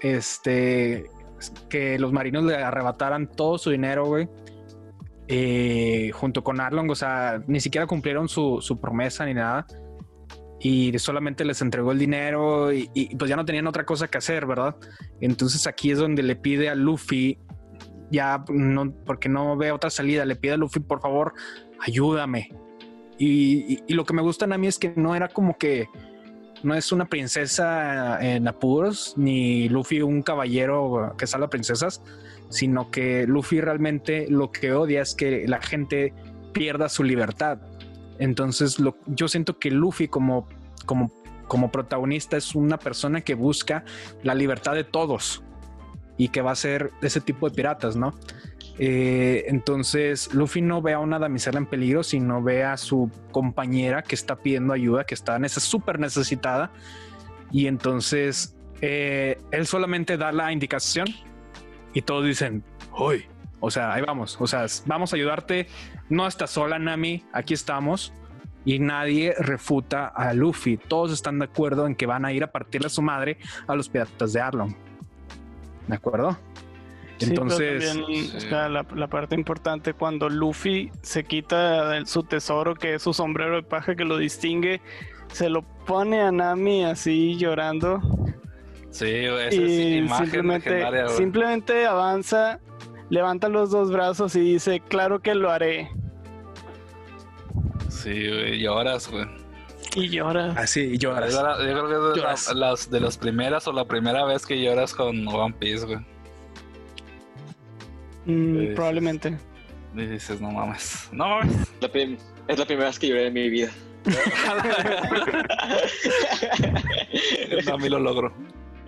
este, que los marinos le arrebataran todo su dinero, güey. Eh, junto con Arlong, o sea, ni siquiera cumplieron su, su promesa ni nada y solamente les entregó el dinero y, y, pues ya no tenían otra cosa que hacer, ¿verdad? Entonces aquí es donde le pide a Luffy, ya no, porque no ve otra salida, le pide a Luffy, por favor, ayúdame. Y, y- y lo que me gusta a mí es que no era como que no es una princesa en apuros, ni Luffy un caballero que salva princesas, sino que Luffy realmente lo que odia es que la gente pierda su libertad. Entonces, yo siento que Luffy como, como, como protagonista es una persona que busca la libertad de todos y que va a ser ese tipo de piratas, ¿no? Eh, entonces, Luffy no ve a una damisela en peligro, sino ve a su compañera que está pidiendo ayuda, que está súper necesitada. Y entonces, eh, él solamente da la indicación y todos dicen, hoy, o sea, ahí vamos, o sea, vamos a ayudarte, no estás sola, Nami, aquí estamos. Y nadie refuta a Luffy. Todos están de acuerdo en que van a ir a partirle a su madre a los piratas de Arlong. ¿De acuerdo? Sí, pero Entonces, también está la, la parte importante cuando Luffy se quita su tesoro, que es su sombrero de paja que lo distingue, se lo pone a Nami así llorando Sí, esa es y imagen simplemente, simplemente avanza, levanta los dos brazos y dice, claro que lo haré. Sí, güey, lloras, güey. Y llora. así Yo, lloras. yo creo que es de, Lloras. la- las, de las primeras o la primera vez que lloras con One Piece, güey. Mm, probablemente. Y dices, no mames, no mames. La es la primera vez que lloré en mi vida. a mí lo logro.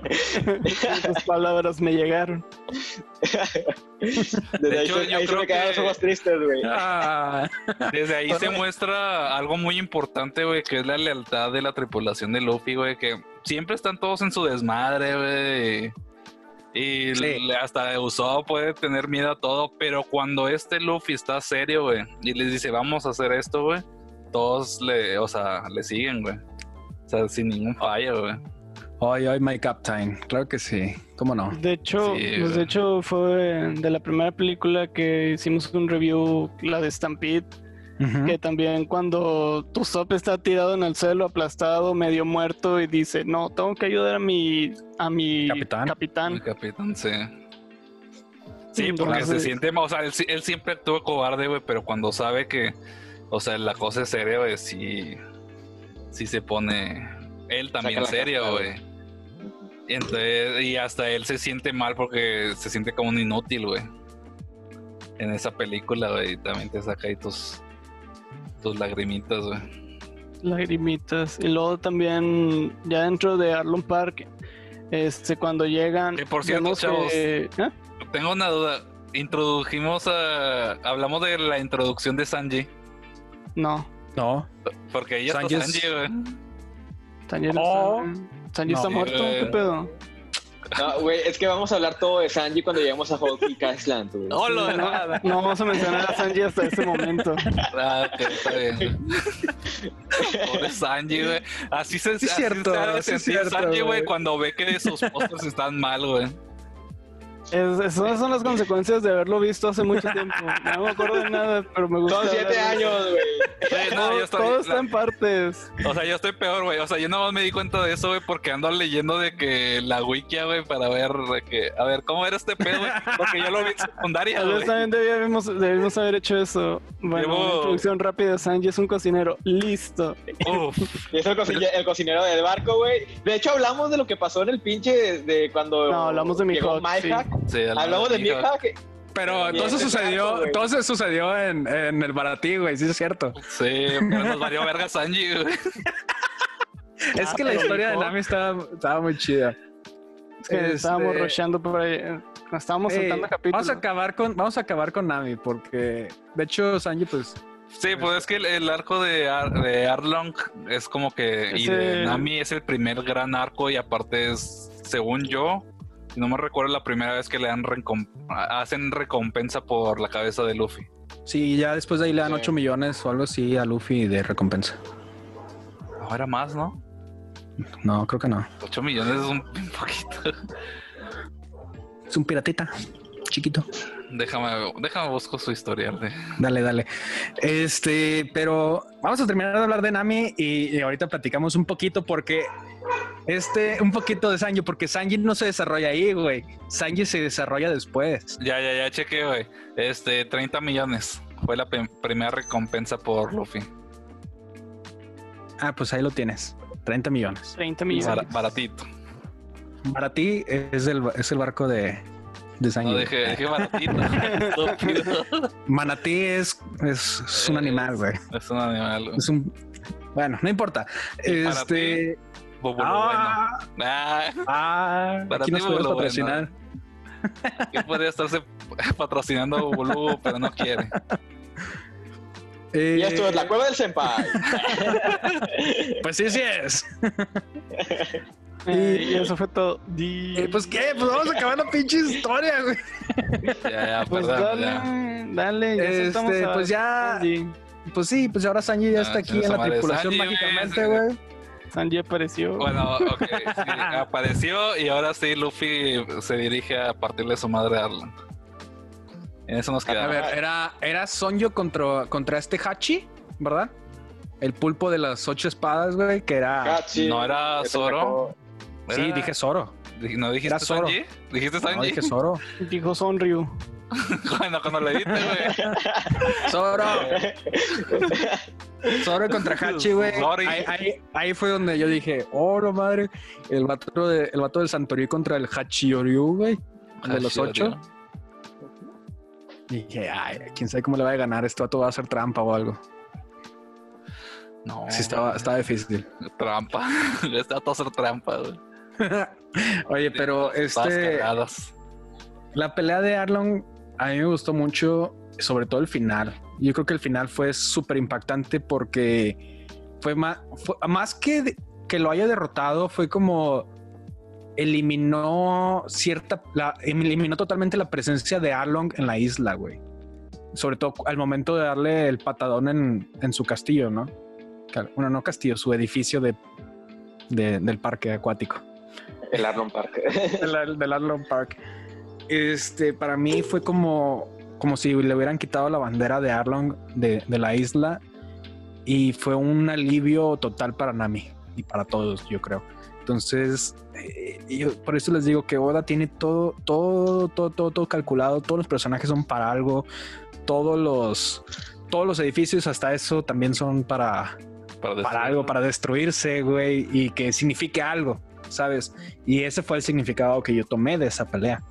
Esas palabras me llegaron. Desde ahí, hecho, se- yo ahí se creo me quedaron los que- ojos tristes, güey. Ah, Desde ahí se muestra algo muy importante, güey, que es la lealtad de la tripulación de Luffy, güey, que siempre están todos en su desmadre, güey. Y Sí. le- hasta Usopp puede tener miedo a todo, pero cuando este Luffy está serio, güey, y les dice, vamos a hacer esto, güey, todos le, o sea, le siguen, güey. O sea, sin ningún fallo, güey. Hoy, hoy, my captain. Claro que sí. ¿Cómo no? De hecho, Sí, pues, de hecho fue de la primera película que hicimos un review, la de Stampede, que también cuando Usopp está tirado en el suelo, aplastado, medio muerto y dice, no, tengo que ayudar a mi, a mi Capitán. capitán. El capitán, sí. Sí, Entonces, porque se siente, o sea, él, siempre actúa cobarde, güey, pero cuando sabe que, o sea, la cosa es seria, güey, sí, sí se pone él también serio, güey. Y entonces, y hasta él se siente mal porque se siente como un inútil, güey. En esa película, güey, también te saca ahí tus, tus lagrimitas, güey. lagrimitas. Y luego también, ya dentro de Arlon Park, este, cuando llegan, Que, por cierto, chavos, que- ¿eh? Tengo una duda. Introdujimos a. Hablamos de la introducción de Sanji. No, No. Porque ella Sanji está es- Sanji, güey. Sanji no Oh. está, Sanji No. está muerto, Eh. ¿qué pedo? No, güey, es que vamos a hablar todo de Sanji cuando lleguemos a Whole Castle, güey. No, nada. no vamos a mencionar a Sanji hasta ese momento. Ah, está bien. Pobre Sanji, güey. Así se Sí, así cierto, se sí, cierto, Sanji, güey, güey. cuando ve que sus postres están mal, güey. Es- esas son las consecuencias de haberlo visto hace mucho tiempo. No me acuerdo de nada, pero me gusta. Son siete años, güey. Sí, no, Todo, yo estoy- todo está en partes. O sea, yo estoy peor, güey. O sea, yo nada me di cuenta de eso, güey, porque ando leyendo de que la wikia, güey, para ver de que, a ver, ¿cómo era este pedo, güey? Porque yo lo vi en secundaria, güey. también debíamos, debimos haber hecho eso. Bueno, Llevo- una introducción rápida. Sanji es un cocinero. Listo. Uf, Y es el, cocine- el cocinero del barco, güey. De hecho, hablamos de lo que pasó en el pinche de, de cuando No, hablamos de llegó Mihawk, sí. Sí, Hablamos de Mihawk. Mihawk. Pero Bien, todo eso ese sucedió, todo eso sucedió en, en el baratí, güey, sí es cierto. Sí, pero nos valió verga Sanji, güey. Es Ah, que la pero historia de. Nami estaba, estaba muy chida. Es que Este, estábamos rushando por ahí. eh, Estábamos Ey, saltando capítulos. vamos a acabar con, vamos a acabar con Nami, porque de hecho Sanji, pues, Sí, pues es que el, el arco de, Ar- de Arlong es como que. Y de Nami es el primer gran arco, y aparte es, según yo, no me recuerdo la primera vez que le dan recom- hacen recompensa por la cabeza de Luffy. sí, ya después de ahí le dan Sí. 8 millones o algo así a Luffy de recompensa. Ahora más, ¿no? No, creo que no. 8 millones es un poquito. Es un piratita, chiquito. Déjame, déjame busco su historial de. Dale, dale. Este, pero vamos a terminar de hablar de Nami y, y ahorita platicamos un poquito porque este, un poquito de Sanji, porque Sanji no se desarrolla ahí, güey. Sanji se desarrolla después. Ya, ya, ya chequé, güey. Este, 30 millones. Fue la primera recompensa por Luffy. Ah, pues ahí lo tienes. 30 millones. 30 millones. Bar- baratito. Para ti es el, es el barco de, de Sanji. No dije, dije baratito. Estúpido. Manatí es, es, es un animal, güey. Es un animal. güey. Es un. Bueno, no importa. Este. Bubulu Ah, bueno. Ah, ah, Para aquí ti, nos podemos patrocinar. que podría estarse patrocinando a pero no quiere. Eh, Y esto es la cueva del Senpai. Pues sí, sí es. Eh, y eso fue todo. Di- Eh, pues qué, pues vamos a acabar la pinche historia, güey. Ya, ya, pues perdón. dale, ya. dale. Ya Este, a pues ya- Sanji. Pues sí, pues ahora Sanji ya está aquí en la tripulación Sanji, mágicamente, güey. Sanji apareció. Bueno, ok, sí, apareció y ahora sí Luffy se dirige a partirle su madre a Arlong. En eso nos A quedamos. ver, era, era Sonjo contra, contra este Hachi, ¿verdad? El pulpo de las ocho espadas, güey, que era. Hachi, No era Zoro. Sí, Era- dije Zoro. ¿No dijiste era Zoro. Sanji? ¿Dijiste No, Sanji? dije Zoro. Dijo Sonryu. bueno, cuando le diste, güey. Zoro. Zoro contra Hachi, güey. Sorry. Ahí, ahí- ahí fue donde yo dije, oro madre. El vato, de, el vato del Santorí contra el Hachioryu, güey. De los ocho. dije, ay, quién sabe cómo le va a ganar. Este vato va a hacer trampa o algo. No. Sí, estaba, estaba difícil. Trampa. Está todo hacer trampa, güey. Oye, pero este. La pelea de Arlong a mí me gustó mucho, sobre todo el final. Yo creo que el final fue súper impactante porque fue más, fue- más que, que lo haya derrotado, fue como eliminó cierta, la, eliminó totalmente la presencia de Arlong en la isla, güey. Sobre todo al momento de darle el patadón en, en su castillo, ¿no? Bueno, no castillo, su edificio de, de- del parque acuático El Arlon Park. del, del Arlong Park. Este, para mí fue como, como si le hubieran quitado la bandera de Arlong de, de la isla y fue un alivio total para Nami y para todos, yo creo. Entonces, eh, yo por eso les digo que Oda tiene todo, todo, todo, todo, todo calculado. Todos los personajes son para algo. Todos los, todos los edificios, hasta eso, también son para, Para, para algo, para destruirse, güey, y que signifique algo, ¿sabes? Y ese fue el significado que yo tomé de esa pelea.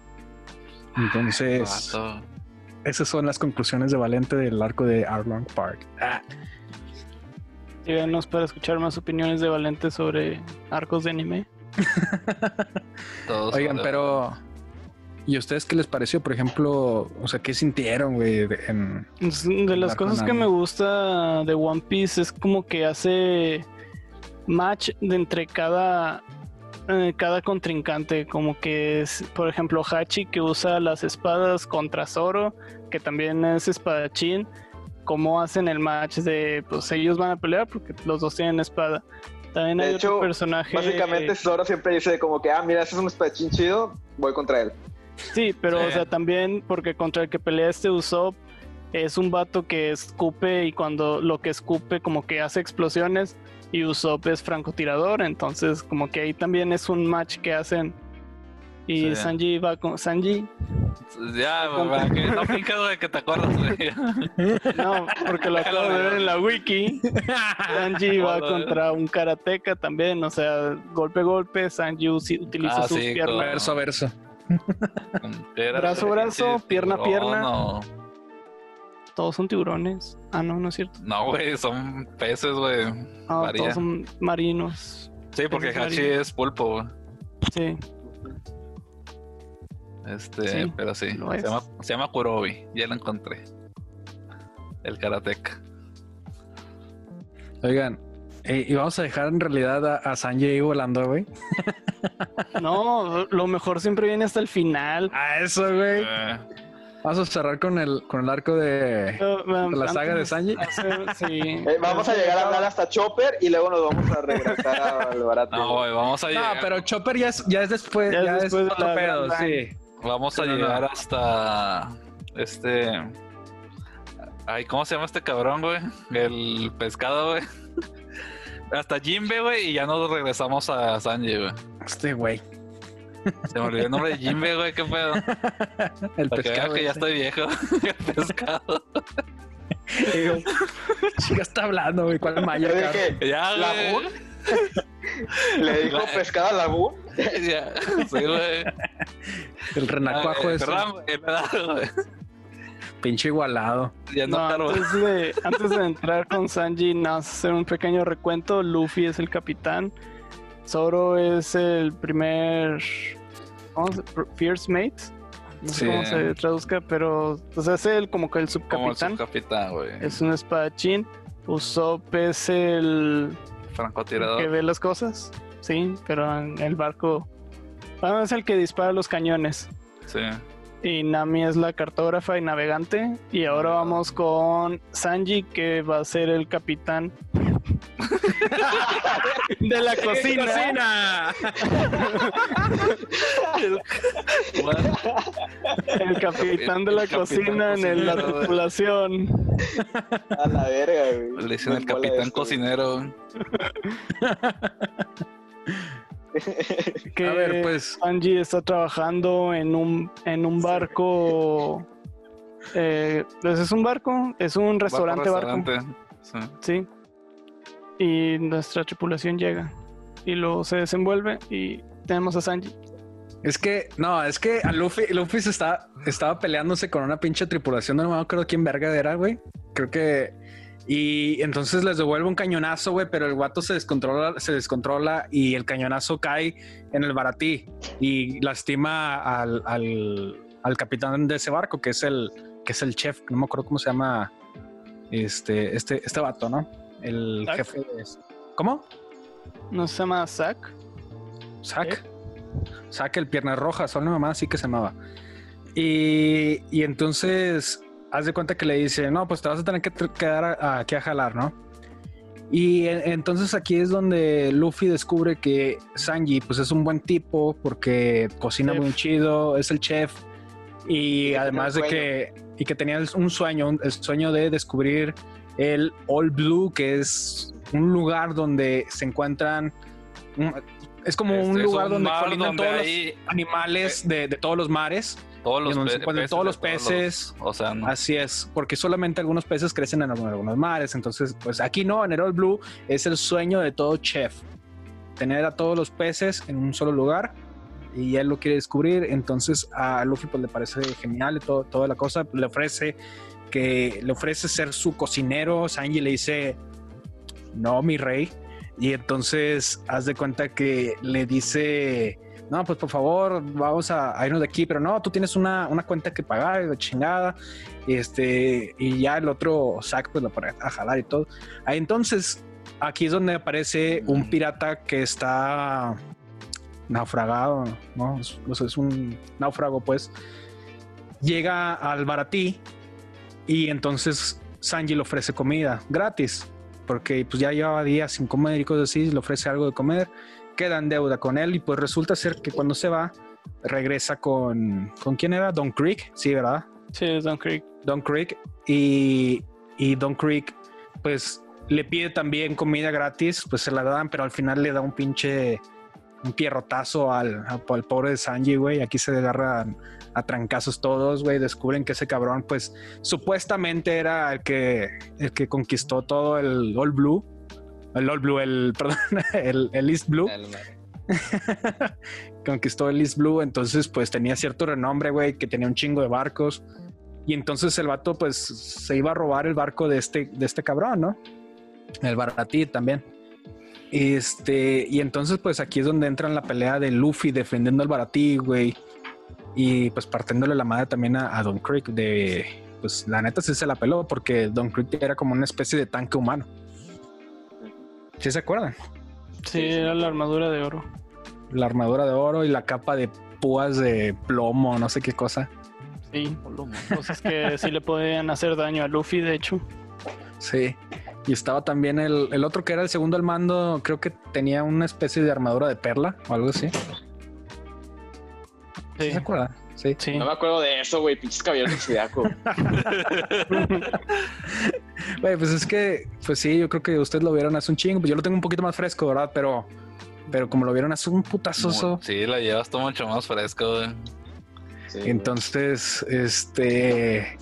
Entonces, Vato. esas son las conclusiones de Valente del arco de Arlong Park. Ah, Síganos para escuchar más opiniones de Valente sobre arcos de anime. Todos oigan, pero ¿y a ustedes qué les pareció? Por ejemplo, o sea, ¿qué sintieron, güey? de- en- Es De las cosas que me gusta de One Piece es como que hace match de entre cada eh, cada contrincante, como que es, por ejemplo, Hachi que usa las espadas contra Zoro, que también es espadachín, cómo hacen el match de pues ellos van a pelear porque los dos tienen espada. También De hay hecho, otro personaje Básicamente Zoro siempre dice como que, ah, mira, ese es un espadachín chido, voy contra él. Sí, pero Sí. o sea, también porque contra el que pelea este Usopp es un vato que escupe y cuando lo que escupe como que hace explosiones y Usopp es francotirador, entonces como que ahí también es un match que hacen y Sí. Sanji va con Sanji, Ya, para que no pica, güey, que te acuerdas, güey. no, porque lo acabo de ver en la wiki. Sanji va contra un karateca también, o sea, golpe golpe, Sanji utiliza Ah, sus sí, piernas. con- verso a verso. Brazo, brazo, pierna, tiburón, pierna. Todos son tiburones. Ah, no, no es cierto. no, güey, son peces, güey. Ah, todos son marinos. Sí, porque peces Hachi marinos. es pulpo, güey. Sí. Este, Sí, pero sí. Se llama, se llama Kurobi. Ya lo encontré. El karateca. Oigan, eh, y vamos a dejar en realidad a, a Sanji ahí volando, güey. No, lo mejor siempre viene hasta el final. A eso, güey. Eh, Vamos a cerrar con el, con el arco de, la saga de Sanji. hacer- sí. Eh, vamos a llegar a hablar hasta Chopper y luego nos vamos a regresar al barato. no, güey, vamos a No, llegar. pero Chopper ya es, ya es después, Ya ya, es es después de otro pedo, sí. Vamos a No, no, no. llegar hasta. Este. Ay, ¿cómo se llama este cabrón, güey? El pescado, güey. Hasta Jimbe, güey, y ya nos regresamos a Sanji, güey. Este güey, Se me olvidó el nombre de Jimbe, güey, qué pedo. el Para pescado. que ya estoy viejo. El pescado. Digo, Chica está hablando, güey, ¿cuál dije, Ya, ¿Lagún? güey. le dijo pescado a Lagún. Ya, sí, güey. El renacuajo Ah, eh, güey. pinche igualado. Ya no, No, antes, de, antes de entrar con Sanji, nada más hacer un pequeño recuento. Luffy es el capitán. Zoro es el primer. ¿Cómo se First Mate. No sé Sí. cómo se traduzca, pero pues, es el como que el Como el subcapitán. güey. Es un espadachín. Usopp es el Francotirador. que ve las cosas. Sí, pero en el barco. Bueno, es el que dispara los cañones. Sí. Y Nami es la cartógrafa y navegante. Y ahora Ah. vamos con Sanji, que va a ser el capitán de la cocina. El capitán de la El cocina en la tripulación. A la verga, güey. le dicen el capitán cocinero. Que A ver, pues, Sanji está trabajando en un, en un barco. Eh, pues es un barco, es un restaurante barco. restaurante. Sí. Sí. Y nuestra tripulación llega. Y luego se desenvuelve y tenemos a Sanji. es que, no, es que a Luffy, Luffy se está, estaba peleándose con una pinche tripulación, no me acuerdo quién verga era, güey. Creo que Y entonces les devuelve un cañonazo, güey, pero el guato se descontrola, se descontrola y el cañonazo cae en el baratí y lastima al, al, al capitán de ese barco, que es el, que es el chef, no me acuerdo cómo se llama este, este, este vato, ¿no? El jefe de... ¿Cómo? ¿No se llama Zack? Zack. Zack, el pierna roja, son una mamá así que se llamaba. Y, y entonces, haz de cuenta que le dice, no, pues te vas a tener que quedar aquí a jalar, ¿no? Y entonces aquí es donde Luffy descubre que Sanji, pues es un buen tipo porque cocina Chef. muy chido, es el chef. Y Y además de un que, y que tenía un sueño, un- el sueño de descubrir el All Blue, que es un lugar donde se encuentran, un- es como Este, un lugar donde mar colinan donde todos los animales de, de todos los mares. Todos los, y donde se pe- encuentran peces todos los peces. o sea, no. Así es, porque solamente algunos peces crecen en algunos algunos mares. Entonces, pues aquí no, en el All Blue es el sueño de todo chef. Tener a todos los peces en un solo lugar y él lo quiere descubrir. Entonces a Luffy pues le parece genial y todo, toda la cosa. Le ofrece que le ofrece ser su cocinero. Sanji le dice, no, mi rey. Y entonces haz de cuenta que le dice, no, pues por favor, vamos a, a irnos de aquí, pero no, tú tienes una, una cuenta que pagar, de chingada. Este, y ya el otro Zack pues lo pone a jalar y todo. Ahí entonces, aquí es donde aparece un pirata que está naufragado, ¿no? Es, es un náufrago, pues. Llega al baratí y entonces Sanji le ofrece comida gratis, porque pues ya llevaba días sin comer y cosas así, le ofrece algo de comer, queda en deuda con él y pues resulta ser que cuando se va, regresa con... ¿Con quién era? Don Creek, sí, ¿verdad? Sí, Don Creek. Don Creek y, y Don Creek pues le pide también comida gratis, pues se la dan, pero al final le da un pinche un pierrotazo al, al pobre de Sanji, güey. Aquí se agarran a trancazos todos, güey. Descubren que ese cabrón, pues supuestamente era el que, el que conquistó todo el All Blue. El All Blue, el, perdón, el, el East Blue conquistó el East Blue, entonces pues tenía cierto renombre, güey, que tenía un chingo de barcos. Y entonces el vato pues se iba a robar el barco de este, de este cabrón, ¿no? El baratí también. Este, y entonces pues aquí es donde entra en la pelea de Luffy defendiendo al baratí, güey. Y pues partiéndole la madre también a, a Don Creek de, pues la neta sí se la peló porque Don Creek era como una especie de tanque humano. ¿Sí se acuerdan? Sí, era la armadura de oro. La armadura de oro y la capa de púas de plomo, no sé qué cosa. Sí, cosas que sí le podían hacer daño a Luffy, de hecho. Sí. Y estaba también el, el otro que era el segundo al mando, creo que tenía una especie de armadura de perla o algo así. ¿Sí Sí, se acuerdan? Sí. sí. No me acuerdo de eso, güey. Pinches caballeros del Zodiaco. Güey, pues es que, pues sí, yo creo que ustedes lo vieron hace un chingo, pues yo lo tengo un poquito más fresco, ¿verdad? Pero, pero como lo vieron hace un putazoso. Sí, la llevas todo mucho más fresco, güey. Sí, Entonces, este.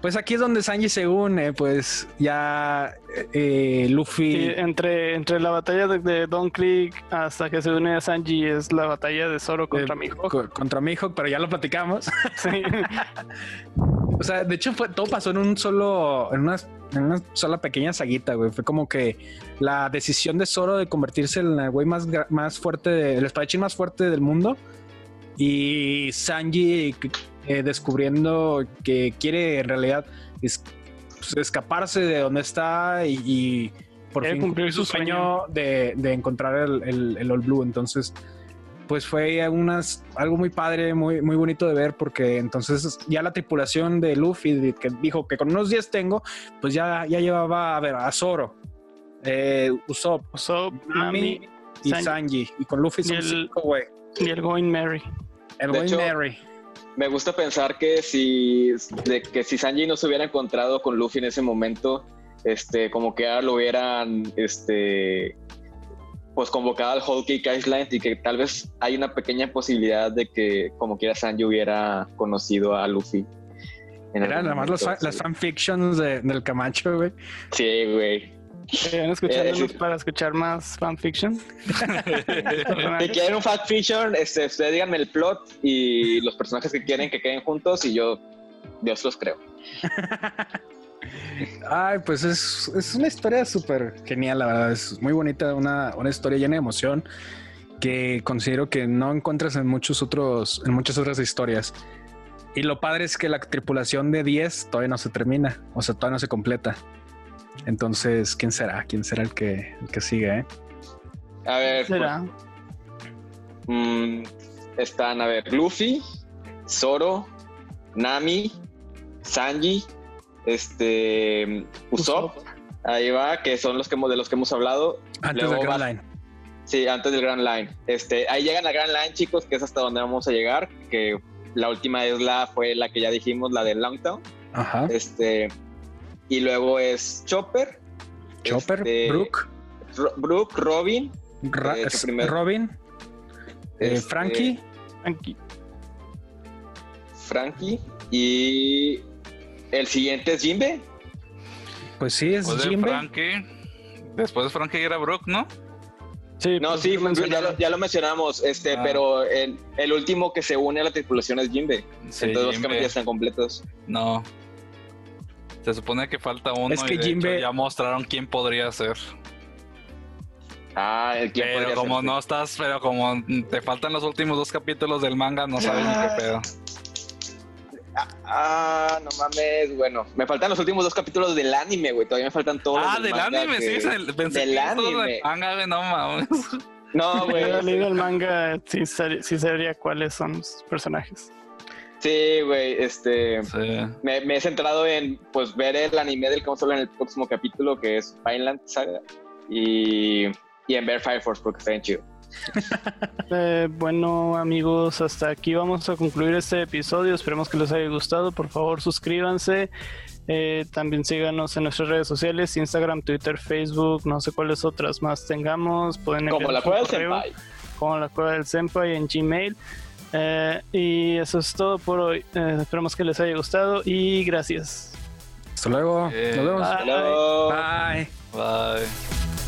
Pues aquí es donde Sanji se une, pues ya eh, Luffy. Sí, entre, entre la batalla de, de Don Creek hasta que se une a Sanji es la batalla de Zoro contra eh, Mihawk. co- Contra Mihawk, pero ya lo platicamos. Sí. O sea, de hecho fue todo pasó en un solo, en una, en una sola pequeña saguita, güey. Fue como que la decisión de Zoro de convertirse en el güey más, más fuerte, de- el espadachín más fuerte del mundo. Y Sanji eh, descubriendo que quiere en realidad es- pues, escaparse de donde está y, y por Quiere fin cumplir su su sueño de, de encontrar el, el, el All Blue. Entonces, pues fue unas, algo muy padre, muy, muy bonito de ver, porque entonces ya la tripulación de Luffy, que dijo que con unos días tengo, pues ya, ya llevaba a ver a Zoro, eh, Usopp, Usopp, Nami y Sanji. Sanji. Y con Luffy son Y el- cinco, güey. y el Going Merry. El De Going hecho, Mary. Me gusta pensar que si, de que si Sanji no se hubiera encontrado con Luffy en ese momento, este, como que ahora lo hubieran, este, pues convocado al Whole Cake Island y que tal vez hay una pequeña posibilidad de que como quiera Sanji hubiera conocido a Luffy. Eran algún nada más los momento, fa- las sí. fanfictions de- del Camacho, güey. Sí, güey. ¿Quieren escuchándonos Eh, para escuchar más fanfiction? Si quieren un fact fiction, este, ustedes díganme el plot y los personajes que quieren que queden juntos y yo, Dios los creo. Ay, pues es, es una historia súper genial, la verdad. Es muy bonita, una, una historia llena de emoción que considero que no encuentras en muchos otros, en muchas otras historias. Y lo padre es que la tripulación de 10 todavía no se termina, o sea, todavía no se completa. Entonces, ¿quién será? ¿Quién será el que, el que sigue? eh? A ver, ¿Será? mm, están, a ver, Luffy, Zoro, Nami, Sanji, este, Usopp, ahí va, que son los que hemos, de los que hemos hablado. Antes Luego del Grand va- Line. Sí, antes del Grand Line. Este, ahí llegan al Grand Line, chicos, que es hasta donde vamos a llegar, que la última es la, fue la que ya dijimos, la de Longtown. Ajá. Este, y luego es Chopper, Chopper, este, Brooke, Ro- Brooke, Robin, Ra- primero- Robin, eh, este, Frankie. Aquí. Frankie y el siguiente es Jimbe. Pues sí, es Después de Jimbe. Frankie. Después de Frankie era Brooke, ¿no? Sí, No, pues, sí, lo ya, lo, ya lo mencionamos, este, Ah. pero el, el último que se une a la tripulación es Jimbe. Sí, Entonces básicamente Jimbe. ya están completos. No. Se supone que falta uno Es que y de Jimbe- hecho ya mostraron quién podría ser. Ah, el quién Pero podría como ser? no estás, pero como te faltan los últimos dos capítulos del manga, no sabes ni qué pedo. Ah, no mames, bueno. Me faltan los últimos dos capítulos del anime, güey. Todavía me faltan todos. Ah, los del manga anime, que- sí, es el, pensé del que todo anime. del manga, güey, no mames. No, Si güey. hubiera leído el manga, sí, sí sabría cuáles son los personajes. Sí, güey, este... Sí. Me, me he centrado en, pues, ver el anime del que vamos a hablar en el próximo capítulo, que es Vineland Saga. Y, y en ver Fire Force, porque está bien chido. Eh, bueno amigos, hasta aquí vamos a concluir este episodio. Esperemos que les haya gustado. Por favor, suscríbanse. Eh, también síganos en nuestras redes sociales, Instagram, Twitter, Facebook, no sé cuáles otras más tengamos. Pueden Como la cueva del Senpai. Como la cueva del Senpai en Gmail. Eh, y eso es todo por hoy. Eh, esperemos que les haya gustado y gracias. Hasta luego. Eh, Nos vemos. Bye. Hello. Bye. Bye.